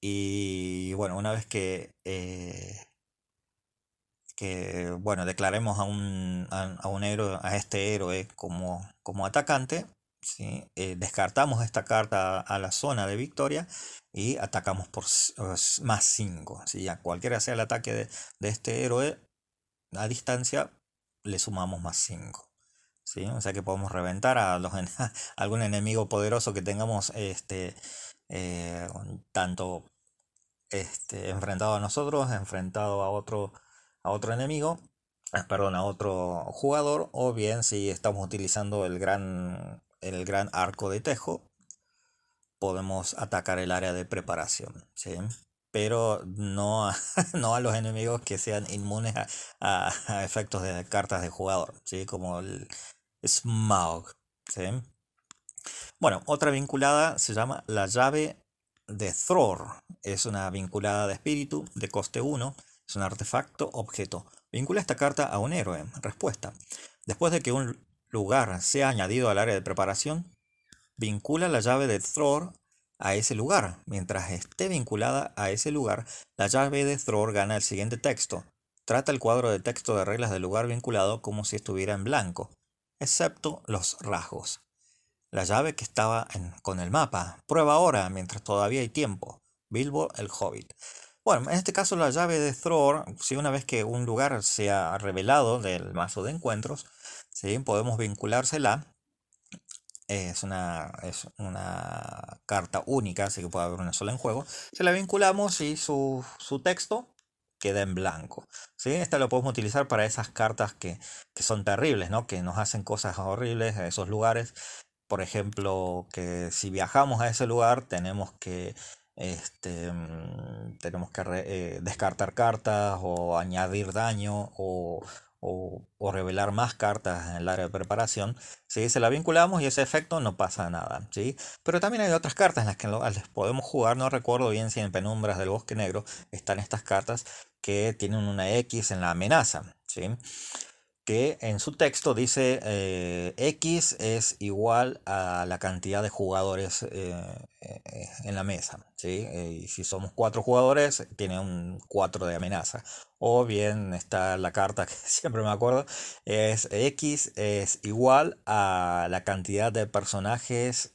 Y bueno, una vez que, eh, que bueno, declaremos a un, a, un héroe, a este héroe como, como atacante, ¿sí? Eh, descartamos esta carta a la zona de victoria y atacamos por más 5. Si cualquiera sea el ataque de, de este héroe a distancia, le sumamos más 5. ¿sí? O sea que podemos reventar a, algún enemigo poderoso que tengamos este, eh, tanto este, enfrentado a nosotros, enfrentado a otro, a otro enemigo, eh, perdón, a otro jugador, o bien si estamos utilizando el gran, el gran arco de tejo, podemos atacar el área de preparación. ¿sí? Pero no a, no a los enemigos que sean inmunes a, efectos de cartas de jugador, ¿sí? como el Smaug. ¿sí? Bueno, otra vinculada se llama la llave de Thror. Es una vinculada de espíritu de coste 1. Es un artefacto objeto. Vincula esta carta a un héroe. Respuesta. Después de que un lugar sea añadido al área de preparación, vincula la llave de Thror a ese lugar. Mientras esté vinculada a ese lugar, la llave de Thror gana el siguiente texto. Trata el cuadro de texto de reglas del lugar vinculado como si estuviera en blanco, excepto los rasgos. La llave que estaba con el mapa. Prueba ahora, mientras todavía hay tiempo. Bilbo el Hobbit. Bueno, en este caso la llave de Thror, si una vez que un lugar sea revelado del mazo de encuentros, ¿sí? podemos vinculársela es una, es una carta única, así que puede haber una sola en juego. Se la vinculamos y su, texto queda en blanco. ¿sí? Esta lo podemos utilizar para esas cartas que, son terribles, ¿no? que nos hacen cosas horribles a esos lugares. Por ejemplo, que si viajamos a ese lugar tenemos que este, mm, tenemos que eh, descartar cartas o añadir daño o, o, revelar más cartas en el área de preparación, ¿sí? se la vinculamos y ese efecto no pasa nada. ¿sí? Pero también hay otras cartas en las que les podemos jugar, no recuerdo bien si en Penumbras del Bosque Negro están estas cartas que tienen una X en la amenaza. ¿sí? que en su texto dice eh, X es igual a la cantidad de jugadores eh, eh, en la mesa. ¿sí? y si somos cuatro jugadores, tiene un 4 de amenaza. O bien está la carta que siempre me acuerdo, es X es igual a la cantidad de personajes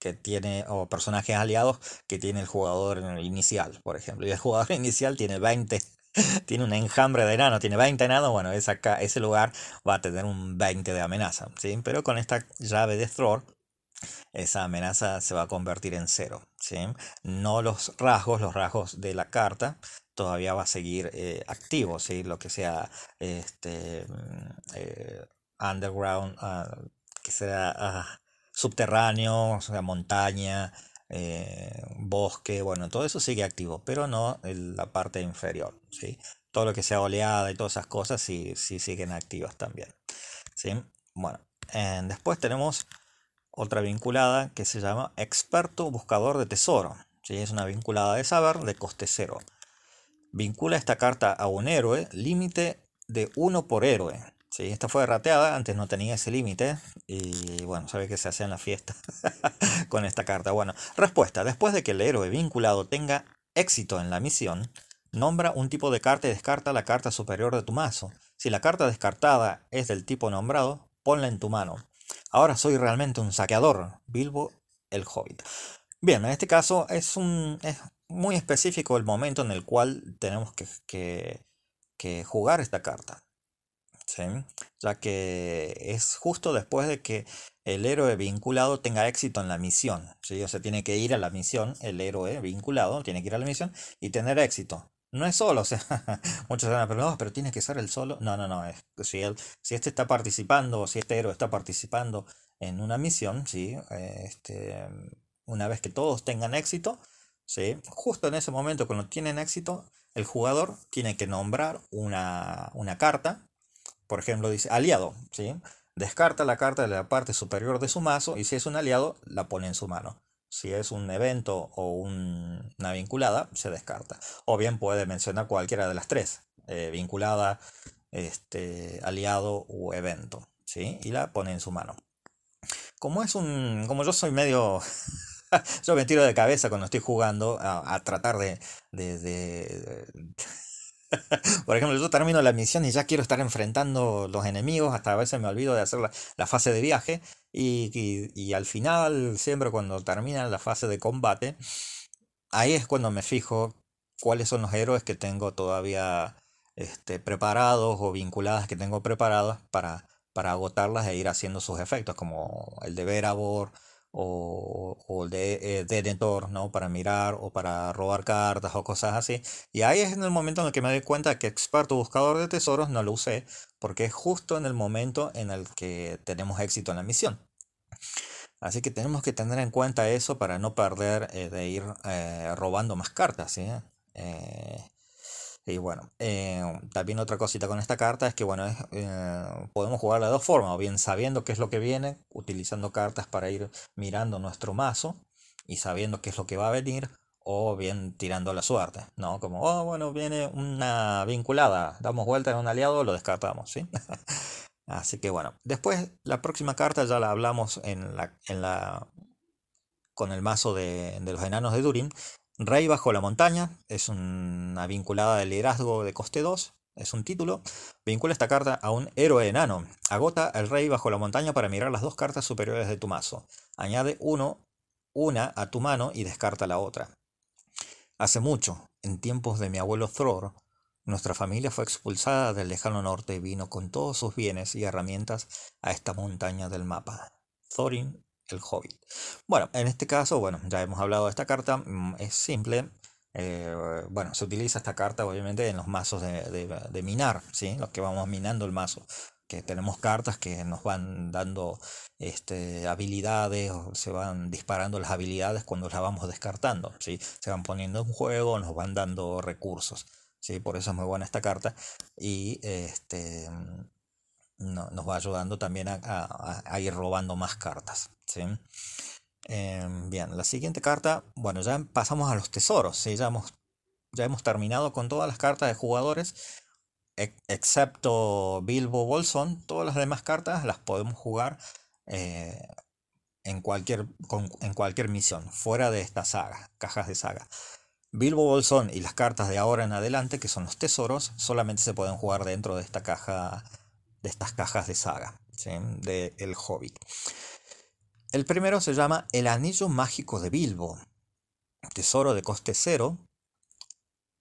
que tiene, o personajes aliados que tiene el jugador inicial, por ejemplo. Y el jugador inicial tiene 20 tiene un enjambre de enano, tiene 20 enanos, bueno, ese lugar va a tener un 20 de amenaza, ¿sí? Pero con esta llave de Thror, esa amenaza se va a convertir en cero, ¿sí? No los rasgos, los rasgos de la carta todavía va a seguir eh, activo, ¿sí? Lo que sea este, eh, underground, ah, que sea ah, subterráneo, o sea, montaña, eh, bosque, bueno, todo eso sigue activo, pero no en la parte inferior, ¿sí? Todo lo que sea oleada y todas esas cosas sí, sí siguen activas también, ¿sí? Bueno, después tenemos otra vinculada que se llama Experto Buscador de Tesoro, ¿sí? Es una vinculada de saber de coste cero. Vincula esta carta a un héroe, límite de uno por héroe, Sí, esta fue rateada, antes no tenía ese límite y bueno, sabe que se hace en la fiesta con esta carta. Bueno, respuesta, después de que el héroe vinculado tenga éxito en la misión, nombra un tipo de carta y descarta la carta superior de tu mazo. Si la carta descartada es del tipo nombrado, ponla en tu mano. Ahora soy realmente un saqueador, Bilbo el Hobbit. Bien, en este caso es, un, es muy específico el momento en el cual tenemos que, que jugar esta carta ya que es justo después de que el héroe vinculado tenga éxito en la misión. ¿sí? O sea, tiene que ir a la misión, el héroe vinculado tiene que ir a la misión y tener éxito. No es solo, o sea, muchos van pero, pero tiene que ser el solo. No, no, no. Es, si, él, si este está participando, o si este héroe está participando en una misión, ¿sí? Este, una vez que todos tengan éxito, ¿sí? justo en ese momento cuando tienen éxito, el jugador tiene que nombrar una, una carta, por ejemplo, dice aliado, ¿sí? descarta la carta de la parte superior de su mazo y si es un aliado, la pone en su mano. Si es un evento o una vinculada, se descarta. O bien puede mencionar cualquiera de las tres, eh, vinculada, este, aliado o evento, ¿sí? Y la pone en su mano. Es un, como yo soy medio yo me tiro de cabeza cuando estoy jugando a, tratar de, de, Por ejemplo, yo termino la misión y ya quiero estar enfrentando los enemigos, hasta a veces me olvido de hacer la, fase de viaje y, y, al final, siempre cuando termina la fase de combate, ahí es cuando me fijo cuáles son los héroes que tengo todavía este, preparados o vinculadas que tengo preparadas para, para agotarlas e ir haciendo sus efectos, como el de Verabor o, el de, eh, ¿no? Para mirar o para robar cartas o cosas así. Y ahí es en el momento en el que me doy cuenta que experto buscador de tesoros no lo usé, porque es justo en el momento en el que tenemos éxito en la misión. Así que tenemos que tener en cuenta eso para no perder eh, de ir eh, robando más cartas. ¿sí? Y bueno, eh, también otra cosita con esta carta es que bueno, eh, podemos jugarla de dos formas, o bien sabiendo qué es lo que viene, utilizando cartas para ir mirando nuestro mazo y sabiendo qué es lo que va a venir, o bien tirando la suerte, ¿no? Como, oh, bueno, viene una vinculada, damos vuelta en un aliado, lo descartamos, ¿sí? Así que bueno, después la próxima carta ya la hablamos en la, en la con el mazo de, de los enanos de Durin, Rey bajo la montaña es una vinculada de liderazgo de coste 2, es un título. Vincula esta carta a un héroe enano. Agota el rey bajo la montaña para mirar las dos cartas superiores de tu mazo. Añade uno, una a tu mano y descarta la otra. Hace mucho, en tiempos de mi abuelo Thror, nuestra familia fue expulsada del lejano norte y vino con todos sus bienes y herramientas a esta montaña del mapa. Thorin el Hobbit. Bueno, en este caso, bueno, ya hemos hablado de esta carta, mm, es simple. Eh, bueno, se utiliza esta carta obviamente en los mazos de, minar, ¿sí? Los que vamos minando el mazo. Que tenemos cartas que nos van dando este, habilidades, o se van disparando las habilidades cuando las vamos descartando, ¿sí? Se van poniendo en juego, nos van dando recursos, ¿sí? Por eso es muy buena esta carta. Y este nos va ayudando también a, ir robando más cartas. ¿sí? Em, bien, la siguiente carta, bueno, ya pasamos a los tesoros, ya, hemos, ya hemos terminado con todas las cartas de jugadores, excepto Bilbo Bolson, todas las demás cartas las podemos jugar eh, en, cualquier, en cualquier misión, fuera de esta saga, cajas de saga. Bilbo Bolson y las cartas de ahora en adelante, que son los tesoros, solamente se pueden jugar dentro de esta caja estas cajas de saga, de El Hobbit. El primero se llama El Anillo Mágico de Bilbo. Tesoro de coste cero.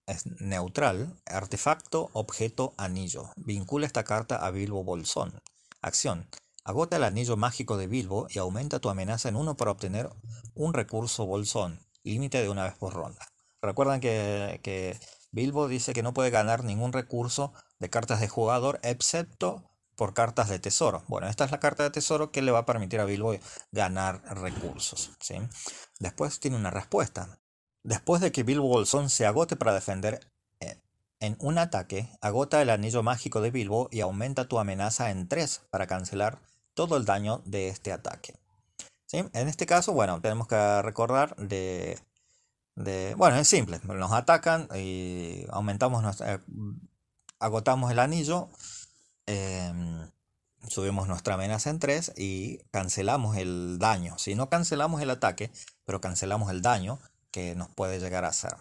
Es neutral. Artefacto, objeto, anillo. Vincula esta carta a Bilbo Bolsón. Acción. Agota el anillo mágico de Bilbo y aumenta tu amenaza en uno para obtener un recurso bolsón. Límite de una vez por ronda. Recuerdan que, que Bilbo dice que no puede ganar ningún recurso de cartas de jugador excepto por cartas de tesoro. Bueno, esta es la carta de tesoro que le va a permitir a Bilbo ganar recursos. ¿sí? Después tiene una respuesta. Después de que Bilbo Bolsón se agote para defender eh, en un ataque, agota el anillo mágico de Bilbo y aumenta tu amenaza en 3 para cancelar todo el daño de este ataque. ¿Sí? En este caso, bueno, tenemos que recordar de, de, Bueno, es simple, nos atacan y aumentamos nuestra... Eh, agotamos el anillo Em, subimos nuestra amenaza en 3 y cancelamos el daño. Si no cancelamos el ataque, pero cancelamos el daño que nos puede llegar a hacer.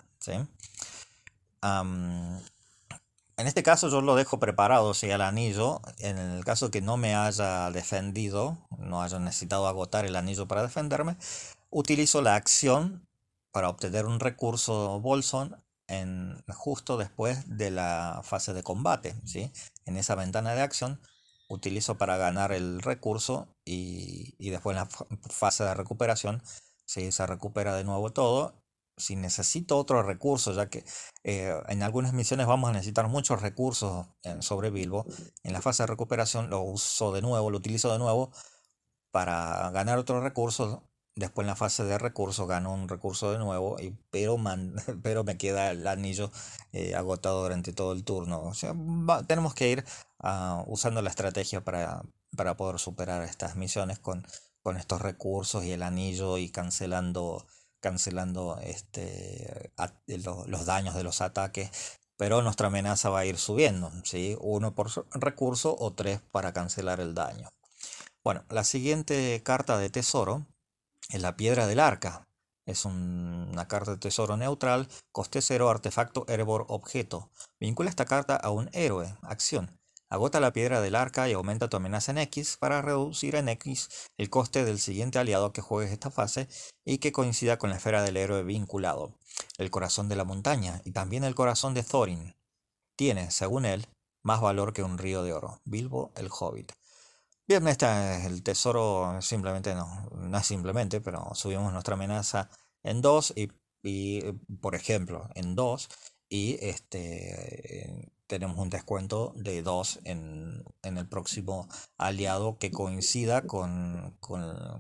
en este caso yo lo dejo preparado, si el anillo, en el caso que no me haya defendido, no haya necesitado agotar el anillo para defenderme, utilizo la acción para obtener un recurso Bolson en, justo después de la fase de combate. ¿sí? En esa ventana de acción utilizo para ganar el recurso y, después en la fase de recuperación se recupera de nuevo todo. Si necesito otro recurso, ya que eh, en algunas misiones vamos a necesitar muchos recursos sobre Bilbo, en la fase de recuperación lo uso de nuevo, lo utilizo de nuevo para ganar otro recurso. Después en la fase de recursos gano un recurso de nuevo, y, pero, pero me queda el anillo eh, agotado durante todo el turno. O sea, tenemos que ir uh, usando la estrategia para, para poder superar estas misiones con, con estos recursos y el anillo y cancelando cancelando este, los, los daños de los ataques pero nuestra amenaza va a ir subiendo, ¿sí? Uno por recurso o tres para cancelar el daño. Bueno, la siguiente carta de tesoro es la piedra del arca. Es una carta de tesoro neutral, coste cero, artefacto, hervor, objeto. Vincula esta carta a un héroe, acción. Agota la piedra del arca y aumenta tu amenaza en X para reducir en X el coste del siguiente aliado que juegues esta fase y que coincida con la esfera del héroe vinculado, el corazón de la montaña y también el corazón de Thorin. Tiene, según él, más valor que un río de oro. Bilbo el Hobbit. Bien, este es el tesoro, simplemente no, no es simplemente, pero subimos nuestra amenaza en 2 y, y, por ejemplo, en 2 y este tenemos un descuento de 2 en, el próximo aliado que coincida con,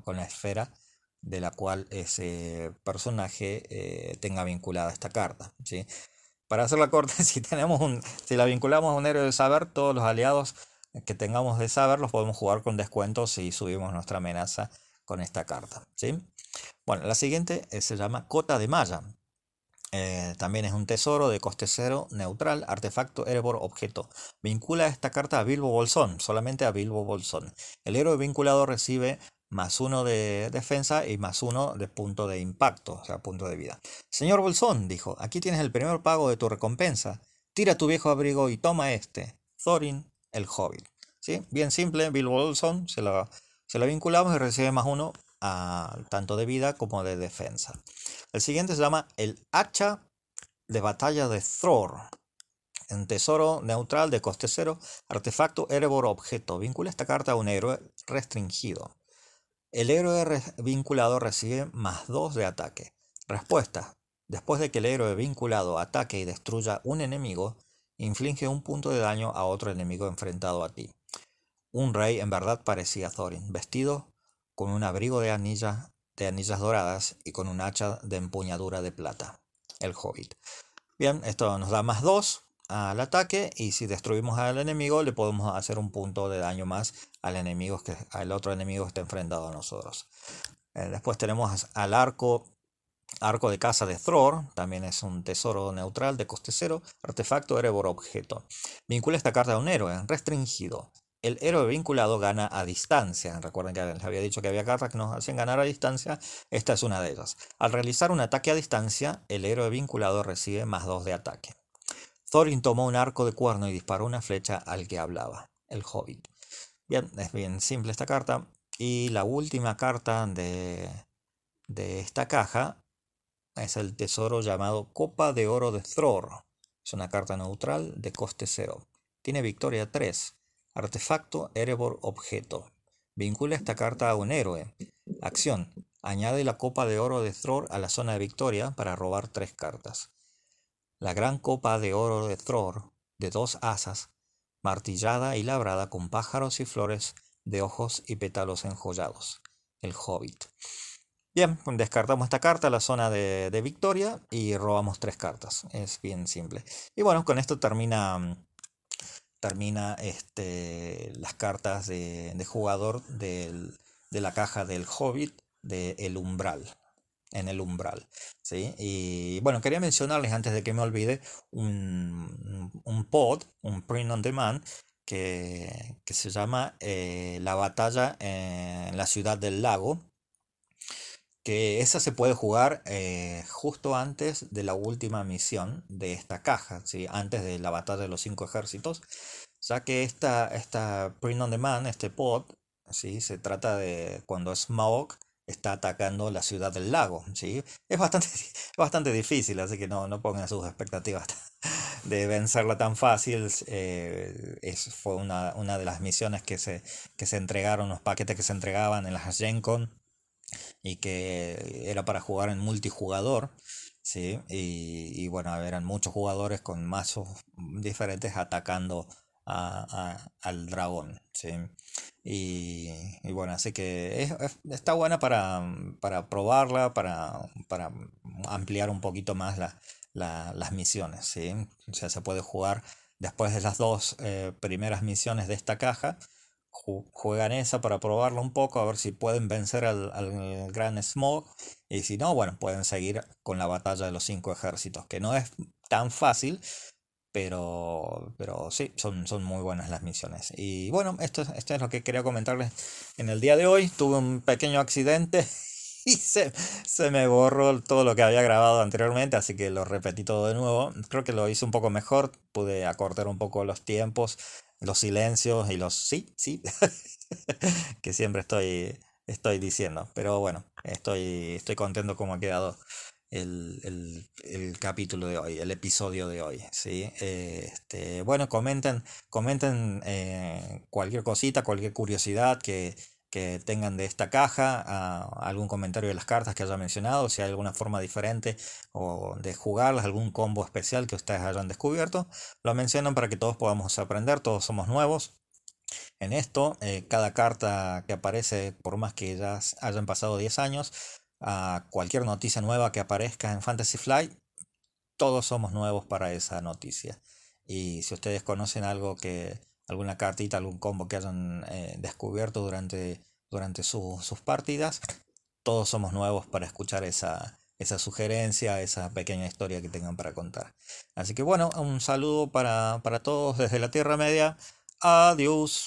la esfera de la cual ese personaje eh, tenga vinculada esta carta. ¿sí? Para hacer la corte, si, tenemos un, si la vinculamos a un héroe de saber, todos los aliados que tengamos de saber los podemos jugar con descuento si subimos nuestra amenaza con esta carta. ¿sí? Bueno, la siguiente eh, se llama Cota de Malla. Eh, también es un tesoro de coste cero, neutral, artefacto, Erebor, objeto. Vincula esta carta a Bilbo Bolsón, solamente a Bilbo Bolsón. El héroe vinculado recibe más uno de defensa y más uno de punto de impacto, o sea, punto de vida. Señor Bolsón, dijo, aquí tienes el primer pago de tu recompensa. Tira tu viejo abrigo y toma este. Thorin, el Hobbit. ¿Sí? Bien simple, Bilbo Bolsón, se lo, se lo vinculamos y recibe más uno a, tanto de vida como de defensa. El siguiente se llama el hacha de batalla de Thor. En tesoro neutral de coste cero, artefacto Erebor objeto. Vincula esta carta a un héroe restringido. El héroe vinculado recibe más 2 de ataque. Respuesta. Después de que el héroe vinculado ataque y destruya un enemigo, inflige un punto de daño a otro enemigo enfrentado a ti. Un rey en verdad parecía Thorin, vestido con un abrigo de anilla de anillas doradas y con un hacha de empuñadura de plata, el hobbit. Bien, esto nos da más 2 al ataque y si destruimos al enemigo le podemos hacer un punto de daño más al enemigo que al otro enemigo que está enfrentado a nosotros. Eh, después tenemos al arco Arco de casa de Thror, también es un tesoro neutral de coste cero, artefacto Erebor objeto. Vincula esta carta a un héroe, restringido. El héroe vinculado gana a distancia. Recuerden que les había dicho que había cartas que nos hacen ganar a distancia. Esta es una de ellas. Al realizar un ataque a distancia, el héroe vinculado recibe más 2 de ataque. Thorin tomó un arco de cuerno y disparó una flecha al que hablaba, el hobbit. Bien, es bien simple esta carta. Y la última carta de, de esta caja es el tesoro llamado Copa de Oro de Thror. Es una carta neutral de coste 0. Tiene victoria 3. Artefacto Erebor Objeto. Vincula esta carta a un héroe. Acción. Añade la copa de oro de Thror a la zona de victoria para robar tres cartas. La gran copa de oro de Thror, de dos asas, martillada y labrada con pájaros y flores de ojos y pétalos enjollados. El Hobbit. Bien, descartamos esta carta la zona de, victoria y robamos tres cartas. Es bien simple. Y bueno, con esto termina termina este, las cartas de, jugador de la caja del Hobbit de El Umbral. En el umbral. ¿sí? Y bueno, quería mencionarles antes de que me olvide un, pod, un print on demand, que, se llama eh, La batalla en la ciudad del lago. Que esa se puede jugar eh, justo antes de la última misión de esta caja, ¿sí? antes de la batalla de los cinco ejércitos ya que esta, esta print on demand, este pod, ¿sí? se trata de cuando Smaug está atacando la ciudad del lago. ¿sí? Es, bastante, bastante difícil, así que no, no pongan sus expectativas de vencerla tan fácil. Eh, es, fue una, una, de las misiones que se, que se entregaron, los paquetes que se entregaban en las Gen y que era para jugar en multijugador. ¿sí? Y, y bueno, eran muchos jugadores con mazos diferentes atacando al dragón. ¿sí? Y, bueno, así que está buena para, para probarla, para, para, ampliar un poquito más las misiones. ¿sí? O sea, se puede jugar después de las dos eh, primeras misiones de esta caja. Juegan esa para probarla un poco, a ver si pueden vencer al, al Gran Smog. Y si no, bueno, pueden seguir con la batalla de los cinco ejércitos, que no es tan fácil, pero, pero sí, son, son muy buenas las misiones. Y bueno, esto, esto es lo que quería comentarles en el día de hoy. Tuve un pequeño accidente y se, se, me borró todo lo que había grabado anteriormente, así que lo repetí todo de nuevo. Creo que lo hice un poco mejor, pude acortar un poco los tiempos, los silencios y los sí, sí, que siempre estoy, estoy diciendo. Pero bueno, estoy, estoy contento como ha quedado el, capítulo de hoy, el episodio de hoy. ¿sí? Este, bueno, comenten, comenten eh, cualquier cosita, cualquier curiosidad que, tengan de esta caja, algún comentario de las cartas que haya mencionado, si hay alguna forma diferente o de jugarlas, algún combo especial que ustedes hayan descubierto, lo mencionan para que todos podamos aprender, todos somos nuevos. En esto, eh, cada carta que aparece, por más que ya hayan pasado 10 años, a cualquier noticia nueva que aparezca en Fantasy Flight, todos somos nuevos para esa noticia. Y si ustedes conocen algo que, alguna cartita, algún combo que hayan eh, descubierto durante, durante sus partidas, todos somos nuevos para escuchar esa, esa sugerencia, esa pequeña historia que tengan para contar. Así que bueno, un saludo para, para todos desde la Tierra Media. Adiós.